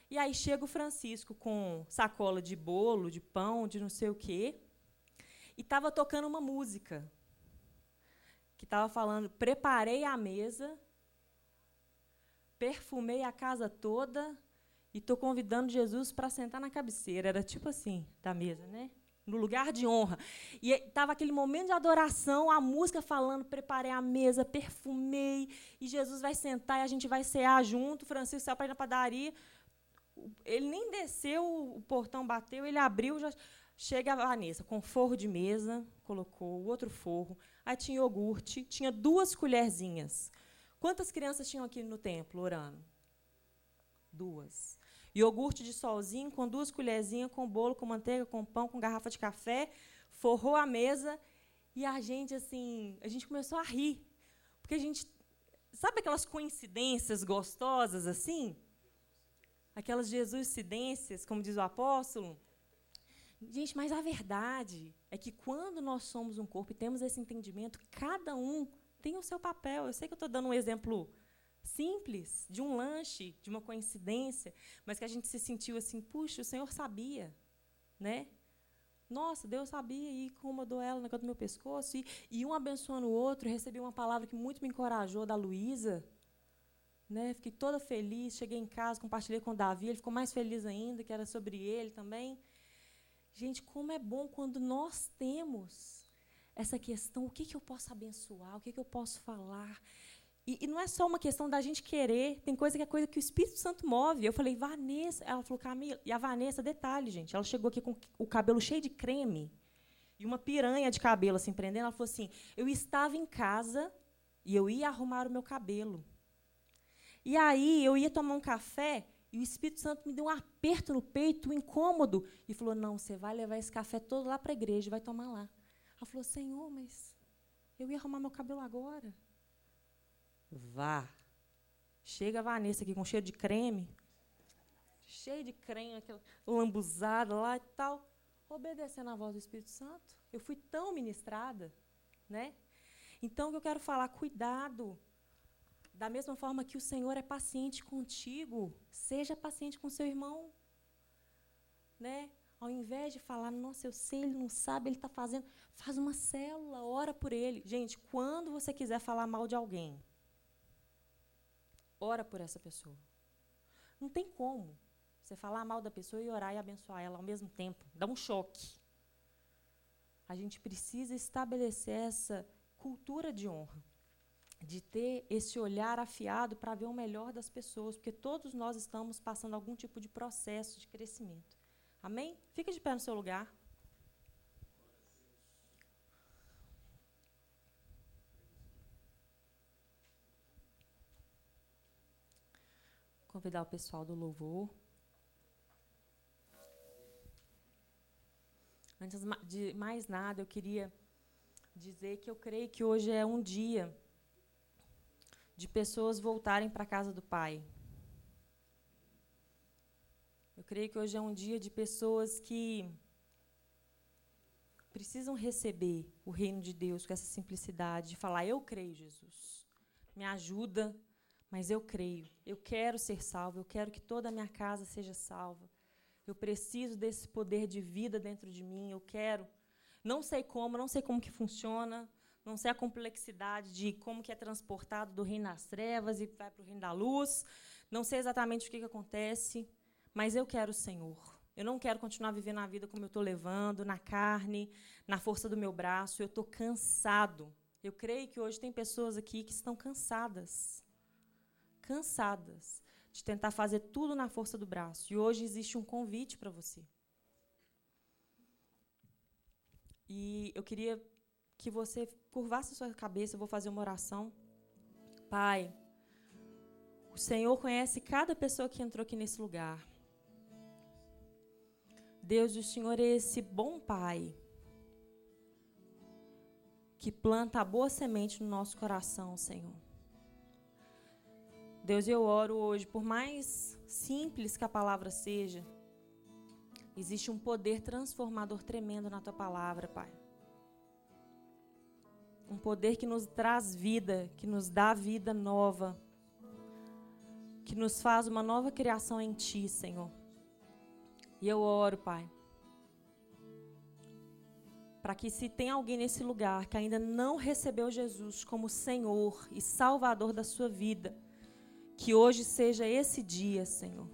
E aí chega o Francisco com sacola de bolo, de pão, de não sei o quê, e estava tocando uma música que estava falando: preparei a mesa, perfumei a casa toda e estou convidando Jesus para sentar na cabeceira. Era tipo assim, da mesa, né? No lugar de honra. E estava aquele momento de adoração, a música falando, preparei a mesa, perfumei, e Jesus vai sentar e a gente vai cear junto. Francisco saiu para ir na padaria. Ele nem desceu, o portão bateu, ele abriu, já chega a Vanessa com forro de mesa, colocou o outro forro, Aí tinha iogurte, tinha duas colherzinhas. Quantas crianças tinham aqui no templo orando? Duas. Iogurte de solzinho com duas colherzinhas, com bolo, com manteiga, com pão, com garrafa de café, forrou a mesa e a gente assim, a gente começou a rir. Porque a gente sabe aquelas coincidências gostosas assim? Aquelas Jesuscidências, como diz o apóstolo? Gente, mas a verdade é que quando nós somos um corpo e temos esse entendimento, cada um tem o seu papel. Eu sei que eu estou dando um exemplo simples de um lanche, de uma coincidência, mas que a gente se sentiu assim, puxa, o Senhor sabia, né? Nossa, Deus sabia e incomodou ela na do meu pescoço. E, e um abençoando o outro, recebi uma palavra que muito me encorajou da Luísa. Né? Fiquei toda feliz, cheguei em casa, compartilhei com o Davi, ele ficou mais feliz ainda, que era sobre ele também. Gente, como é bom quando nós temos essa questão: o que, que eu posso abençoar, o que, que eu posso falar. E, e, não é só uma questão da gente querer, tem coisa que é coisa que o Espírito Santo move. Eu falei, Vanessa, ela falou, Camila, e a Vanessa, detalhe, gente, ela chegou aqui com o cabelo cheio de creme e uma piranha de cabelo assim prendendo. Ela falou assim: eu estava em casa e eu ia arrumar o meu cabelo. E aí eu ia tomar um café e o Espírito Santo me deu um aperto no peito, um incômodo, e falou: Não, você vai levar esse café todo lá para a igreja, vai tomar lá. Ela falou: Senhor, mas eu ia arrumar meu cabelo agora. Vá. Chega a Vanessa aqui com cheiro de creme, cheio de creme, aquela lambuzada lá e tal, obedecendo à voz do Espírito Santo. Eu fui tão ministrada, né? Então, o que eu quero falar, cuidado Da mesma forma que o Senhor é paciente contigo, seja paciente com seu irmão. Né? Ao invés de falar, nossa, eu sei, ele não sabe, ele está fazendo, faz uma célula, ora por ele. Gente, quando você quiser falar mal de alguém, ora por essa pessoa. Não tem como você falar mal da pessoa e orar e abençoar ela ao mesmo tempo. Dá um choque. A gente precisa estabelecer essa cultura de honra de ter esse olhar afiado para ver o melhor das pessoas, porque todos nós estamos passando algum tipo de processo de crescimento. Amém? Fica de pé no seu lugar. Convidar o pessoal do louvor. Antes de mais nada, eu queria dizer que eu creio que hoje é um dia de pessoas voltarem para a casa do Pai. Eu creio que hoje é um dia de pessoas que precisam receber o reino de Deus com essa simplicidade de falar: Eu creio, Jesus. Me ajuda, mas eu creio. Eu quero ser salvo, eu quero que toda a minha casa seja salva. Eu preciso desse poder de vida dentro de mim, eu quero. Não sei como, não sei como que funciona, não sei a complexidade de como que é transportado do reino das trevas e vai para o reino da luz, não sei exatamente o que, que acontece, mas eu quero o Senhor. Eu não quero continuar vivendo a vida como eu estou levando, na carne, na força do meu braço. Eu estou cansado. Eu creio que hoje tem pessoas aqui que estão cansadas. Cansadas de tentar fazer tudo na força do braço. E hoje existe um convite para você. E eu queria que você curvasse a sua cabeça, eu vou fazer uma oração. Pai, o Senhor conhece cada pessoa que entrou aqui nesse lugar. Deus, o Senhor é esse bom Pai que planta a boa semente no nosso coração, Senhor. Deus, eu oro hoje, por mais simples que a palavra seja, existe um poder transformador tremendo na tua palavra, Pai um poder que nos traz vida, que nos dá vida nova, que nos faz uma nova criação em Ti, Senhor. E eu oro, Pai, para que se tem alguém nesse lugar que ainda não recebeu Jesus como Senhor e Salvador da sua vida, que hoje seja esse dia, Senhor.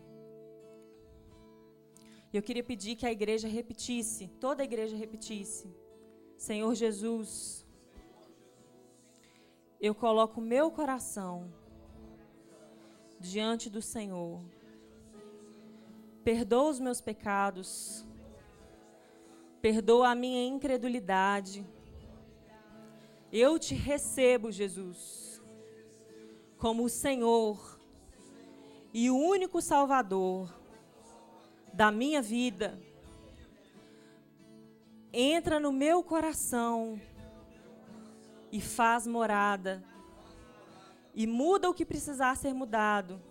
E eu queria pedir que a igreja repetisse, toda a igreja repetisse: Senhor Jesus, eu coloco meu coração diante do Senhor. Perdoa os meus pecados. Perdoa a minha incredulidade. Eu te recebo, Jesus, como o Senhor e o único Salvador da minha vida. Entra no meu coração e faz morada. E muda o que precisar ser mudado.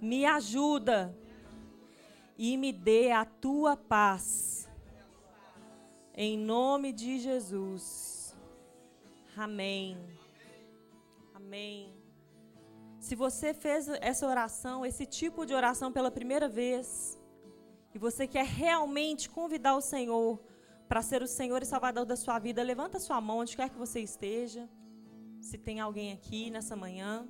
Me ajuda e me dê a tua paz. Em nome de Jesus. Amém. Amém. Se você fez essa oração, esse tipo de oração pela primeira vez, e você quer realmente convidar o Senhor para ser o Senhor e Salvador da sua vida, levanta sua mão onde quer que você esteja. Se tem alguém aqui nessa manhã.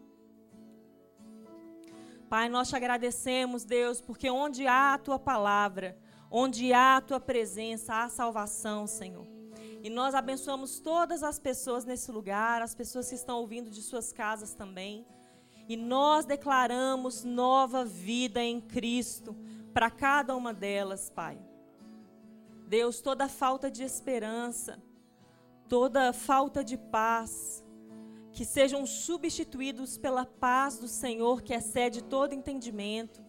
Pai, nós te agradecemos, Deus, porque onde há a tua palavra, onde há a tua presença, há salvação, Senhor. E nós abençoamos todas as pessoas nesse lugar, as pessoas que estão ouvindo de suas casas também. E nós declaramos nova vida em Cristo para cada uma delas, Pai. Deus, toda falta de esperança, toda falta de paz, que sejam substituídos pela paz do Senhor, que excede todo entendimento.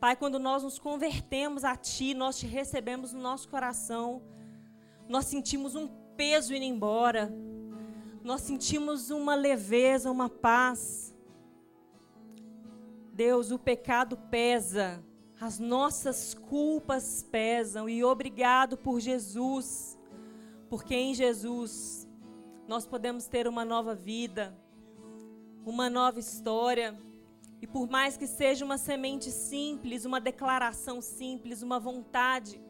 Pai, quando nós nos convertemos a Ti, nós te recebemos no nosso coração, nós sentimos um peso indo embora, nós sentimos uma leveza, uma paz. Deus, o pecado pesa, as nossas culpas pesam e obrigado por Jesus, porque em Jesus nós podemos ter uma nova vida. uma nova história. E por mais que seja uma semente simples, uma declaração simples, uma vontade,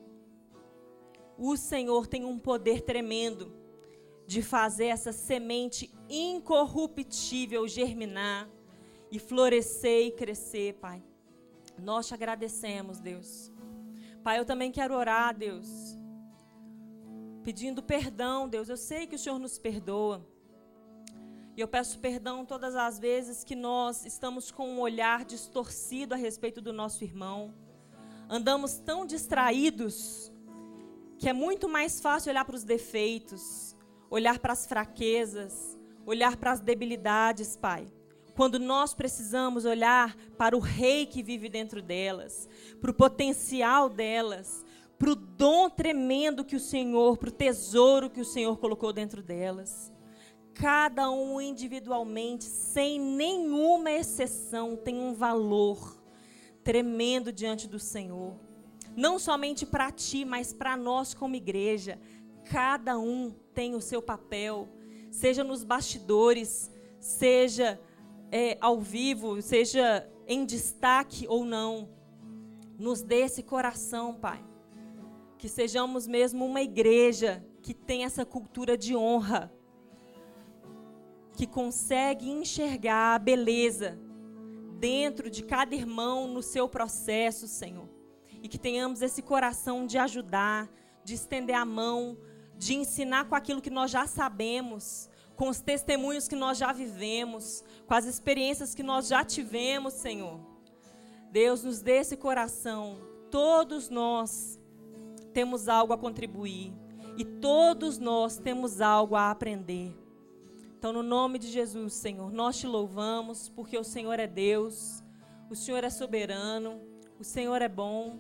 o Senhor tem um poder tremendo de fazer essa semente incorruptível germinar e florescer e crescer, Pai. Nós te agradecemos, Deus. Pai, eu também quero orar, Deus, pedindo perdão, Deus. Eu sei que o Senhor nos perdoa. E eu peço perdão todas as vezes que nós estamos com um olhar distorcido a respeito do nosso irmão. Andamos tão distraídos que é muito mais fácil olhar para os defeitos, olhar para as fraquezas, olhar para as debilidades, Pai. Quando nós precisamos olhar para o rei que vive dentro delas, para o potencial delas, para o dom tremendo que o Senhor, para o tesouro que o Senhor colocou dentro delas. Cada um individualmente, sem nenhuma exceção, tem um valor tremendo diante do Senhor. Não somente para ti, mas para nós como igreja. Cada um tem o seu papel, seja nos bastidores, seja é, ao vivo, seja em destaque ou não, nos dê esse coração, Pai. Que sejamos mesmo uma igreja que tem essa cultura de honra, que consegue enxergar a beleza dentro de cada irmão no seu processo, Senhor. E que tenhamos esse coração de ajudar, de estender a mão, de ensinar com aquilo que nós já sabemos, com os testemunhos que nós já vivemos, com as experiências que nós já tivemos, Senhor. Deus, nos dê esse coração. Todos nós temos algo a contribuir e todos nós temos algo a aprender. Então, no nome de Jesus, Senhor, nós te louvamos porque o Senhor é Deus, o Senhor é soberano, o Senhor é bom,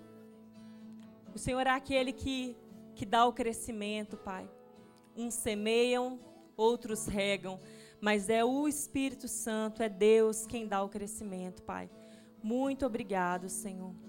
o Senhor é aquele que, que dá o crescimento, Pai. Uns semeiam, outros regam, mas é o Espírito Santo, é Deus quem dá o crescimento, Pai. Muito obrigado, Senhor.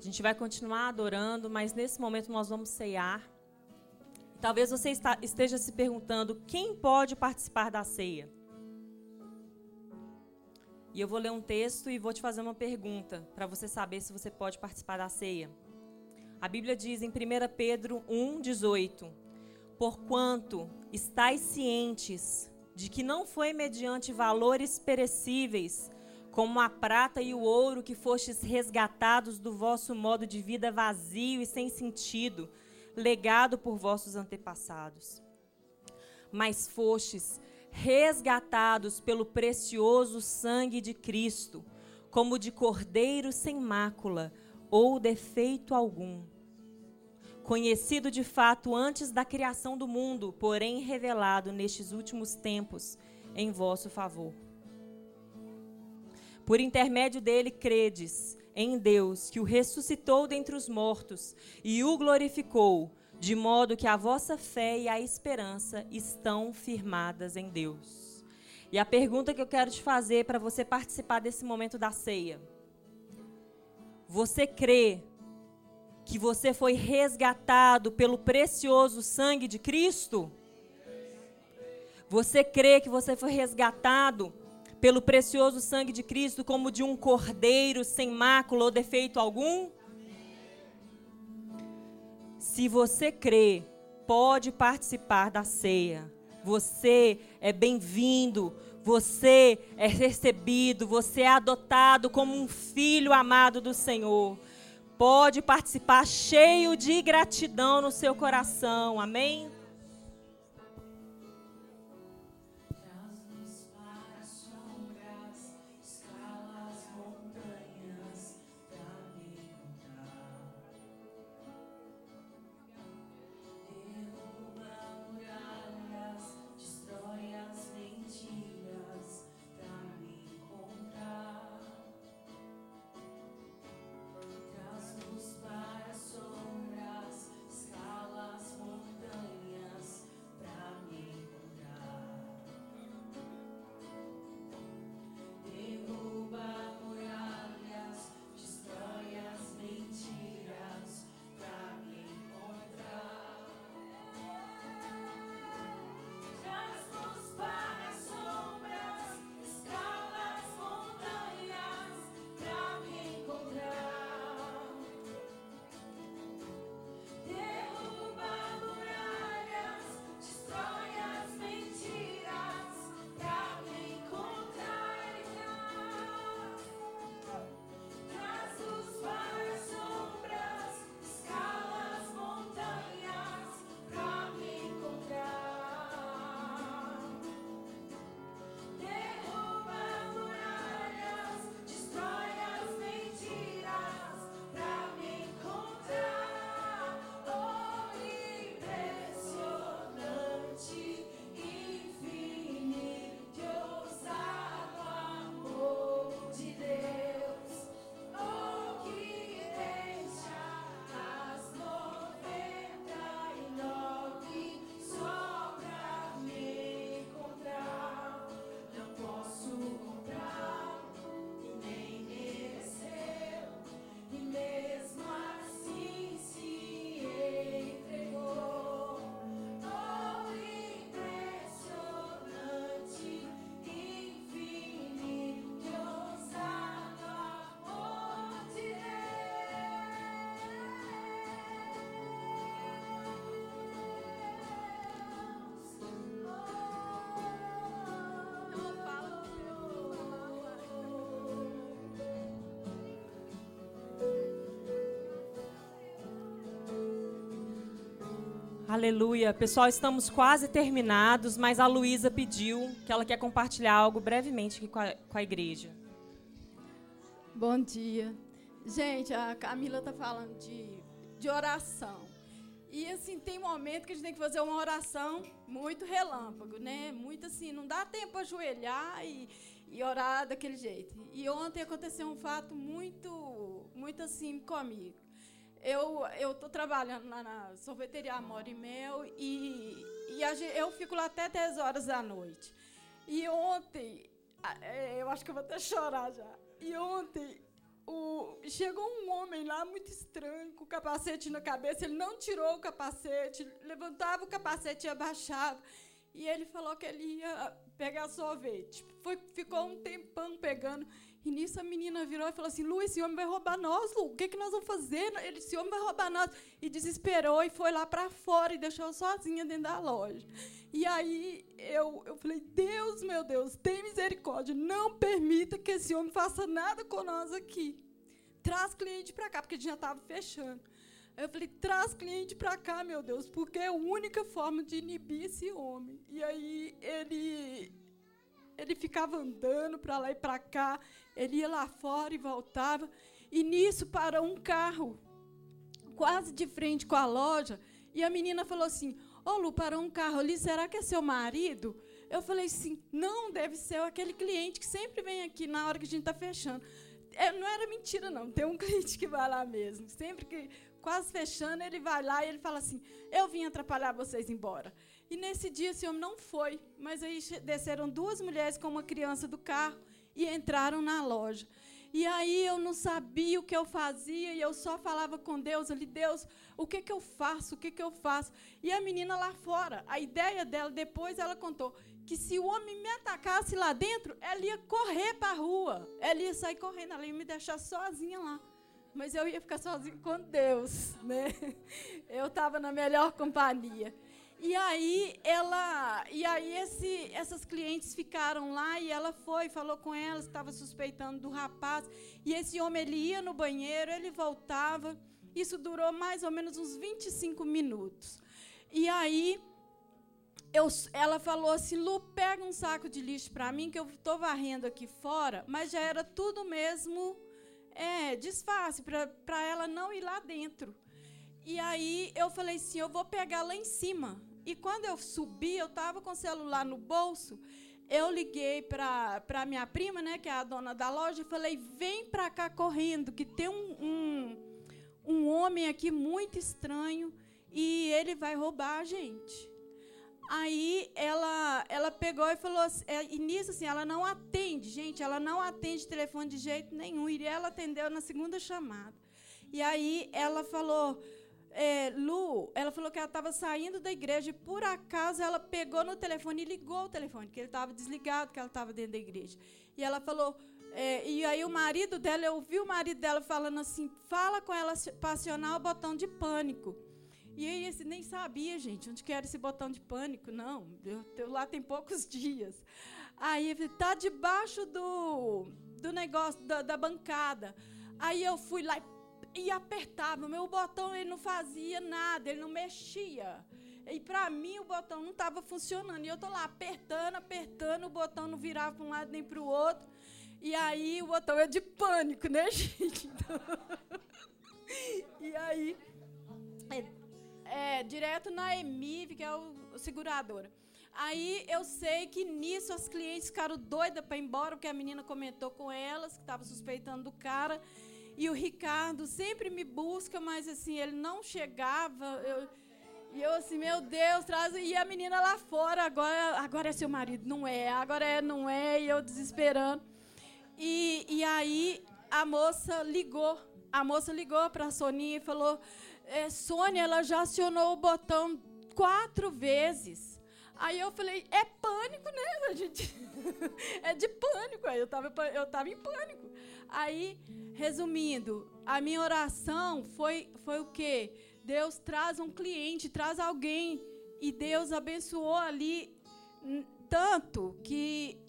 A gente vai continuar adorando, mas nesse momento nós vamos ceiar. Talvez você esteja se perguntando quem pode participar da ceia. E eu vou ler um texto e vou te fazer uma pergunta para você saber se você pode participar da ceia. A Bíblia diz em 1 Pedro 1,18: Porquanto estáis cientes de que não foi mediante valores perecíveis, como a prata e o ouro que fostes resgatados do vosso modo de vida vazio e sem sentido, legado por vossos antepassados. Mas fostes resgatados pelo precioso sangue de Cristo, como de cordeiro sem mácula ou defeito algum. Conhecido de fato antes da criação do mundo, porém revelado nestes últimos tempos em vosso favor. Por intermédio dele credes em Deus, que o ressuscitou dentre os mortos e o glorificou, de modo que a vossa fé e a esperança estão firmadas em Deus. E a pergunta que eu quero te fazer para você participar desse momento da ceia: Você crê que você foi resgatado pelo precioso sangue de Cristo? Você crê que você foi resgatado pelo precioso sangue de Cristo como de um cordeiro sem mácula ou defeito algum? Se você crê, pode participar da ceia. Você é bem-vindo, você é recebido, você é adotado como um filho amado do Senhor. Pode participar cheio de gratidão no seu coração. Amém? Aleluia. Pessoal, estamos quase terminados, mas a Luísa pediu que ela quer compartilhar algo brevemente aqui com a, com a igreja. Bom dia. Gente, a Camila está falando de, de oração. E assim, tem momento que a gente tem que fazer uma oração muito relâmpago, né? Muito assim, não dá tempo ajoelhar e, e orar daquele jeito. E ontem aconteceu um fato muito, muito assim comigo eu eu tô trabalhando lá na sorveteria Amor e Mel e, e a, eu fico lá até 10 horas da noite. E ontem, é, eu acho que eu vou até chorar já. E ontem o, chegou um homem lá muito estranho, com o capacete na cabeça. Ele não tirou o capacete, levantava o capacete e abaixava. E ele falou que ele ia pegar sorvete. Foi, ficou um tempão pegando. E nisso a menina virou e falou assim: Lu, esse homem vai roubar nós, Lu. O que, que nós vamos fazer? Ele, esse homem vai roubar nós. E desesperou e foi lá para fora e deixou sozinha dentro da loja. E aí eu, eu falei: Deus, meu Deus, tem misericórdia. Não permita que esse homem faça nada com nós aqui. Traz cliente para cá, porque a gente já estava fechando. Eu falei, traz cliente para cá, meu Deus, porque é a única forma de inibir esse homem. E aí ele ele ficava andando para lá e para cá, ele ia lá fora e voltava. E nisso parou um carro, quase de frente com a loja, e a menina falou assim: Ô Lu, parou um carro ali, será que é seu marido? Eu falei assim: não, deve ser aquele cliente que sempre vem aqui na hora que a gente está fechando. É, não era mentira, não. Tem um *laughs* cliente que vai lá mesmo. Sempre que, quase fechando, ele vai lá e ele fala assim: eu vim atrapalhar vocês embora. E nesse dia esse homem não foi, mas aí desceram duas mulheres com uma criança do carro e entraram na loja. E aí eu não sabia o que eu fazia e eu só falava com Deus ali, Deus, o que que eu faço? O que que eu faço? E a menina lá fora, a ideia dela depois ela contou que se o homem me atacasse lá dentro, ela ia correr para a rua, ela ia sair correndo, ela ia me deixar sozinha lá. Mas eu ia ficar sozinha com Deus, né? *laughs* Eu estava na melhor companhia. E aí ela, e aí esse, essas clientes ficaram lá e ela foi, falou com elas, estava suspeitando do rapaz. E esse homem ele ia no banheiro, ele voltava. Isso durou mais ou menos uns 25 minutos. E aí eu, ela falou assim, Lu, pega um saco de lixo para mim que eu estou varrendo aqui fora, mas já era tudo mesmo é, disfarce para ela não ir lá dentro. E aí eu falei assim, eu vou pegar lá em cima. E quando eu subi, eu estava com o celular no bolso. Eu liguei para a minha prima, né, que é a dona da loja, e falei: vem para cá correndo, que tem um, um, um homem aqui muito estranho e ele vai roubar a gente. Aí ela, ela pegou e falou, assim, é, e nisso assim, ela não atende, gente, ela não atende telefone de jeito nenhum. E ela atendeu na segunda chamada. E aí ela falou, é, Lu, ela falou que ela estava saindo da igreja e por acaso ela pegou no telefone e ligou o telefone, que ele estava desligado, que ela estava dentro da igreja. E ela falou, é, e aí o marido dela, eu ouvi o marido dela falando assim, fala com ela para acionar o botão de pânico. E aí esse nem sabia, gente, onde que era esse botão de pânico, não. Eu, eu lá tem poucos *laughs* dias. Aí ele está debaixo do, do negócio, da, da bancada. Aí eu fui lá e e apertava. O meu botão ele não fazia nada, ele não mexia. E para mim o botão não estava funcionando. E eu tô lá apertando, apertando, o botão não virava para um lado nem para o outro. E aí o botão é de pânico, né, *laughs* gente? Então... e aí, é, é, direto na EMIV, que é o, o seguradora. Aí eu sei que nisso as clientes ficaram doidas para ir embora, porque a menina comentou com elas que estava suspeitando do cara. E o Ricardo sempre me busca, mas assim, ele não chegava. Eu, e eu assim, meu Deus, traz. E a menina lá fora, agora, agora é seu marido. Não é, agora é, não é. E eu desesperando. E, e aí a moça ligou. A moça ligou para a Soninha e falou: é, Sônia, ela já acionou o botão quatro vezes. Aí eu falei, é pânico, né? *laughs* A gente é de pânico. Aí eu estava eu tava em pânico. Aí, resumindo, a minha oração foi, foi o quê? Deus traz um cliente, traz alguém. E Deus abençoou ali tanto que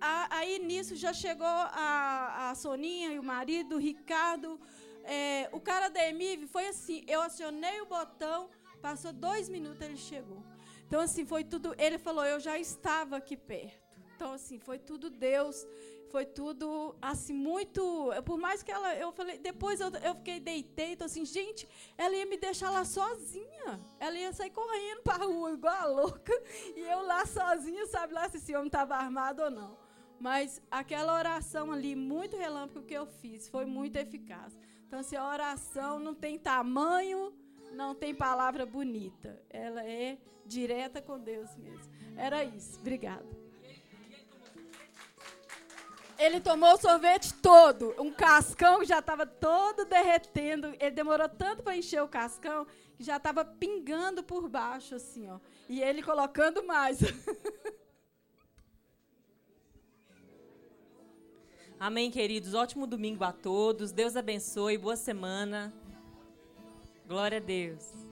a, aí nisso já chegou a, a Soninha e o marido, o Ricardo. É, o cara da Emive foi assim: eu acionei o botão, passou dois minutos ele chegou. Então, assim, foi tudo. Ele falou: eu já estava aqui perto. Então, assim, foi tudo Deus foi tudo assim muito por mais que ela eu falei depois eu, eu fiquei deitei então assim gente ela ia me deixar lá sozinha ela ia sair correndo para a rua igual a louca e eu lá sozinha sabe lá se esse homem estava armado ou não mas aquela oração ali muito relâmpago que eu fiz foi muito eficaz então assim a oração não tem tamanho não tem palavra bonita ela é direta com Deus mesmo era isso obrigada ele tomou o sorvete todo, um cascão que já estava todo derretendo. Ele demorou tanto para encher o cascão que já estava pingando por baixo, assim, ó. E ele colocando mais. *laughs* Amém, queridos. Ótimo domingo a todos. Deus abençoe. Boa semana. Glória a Deus.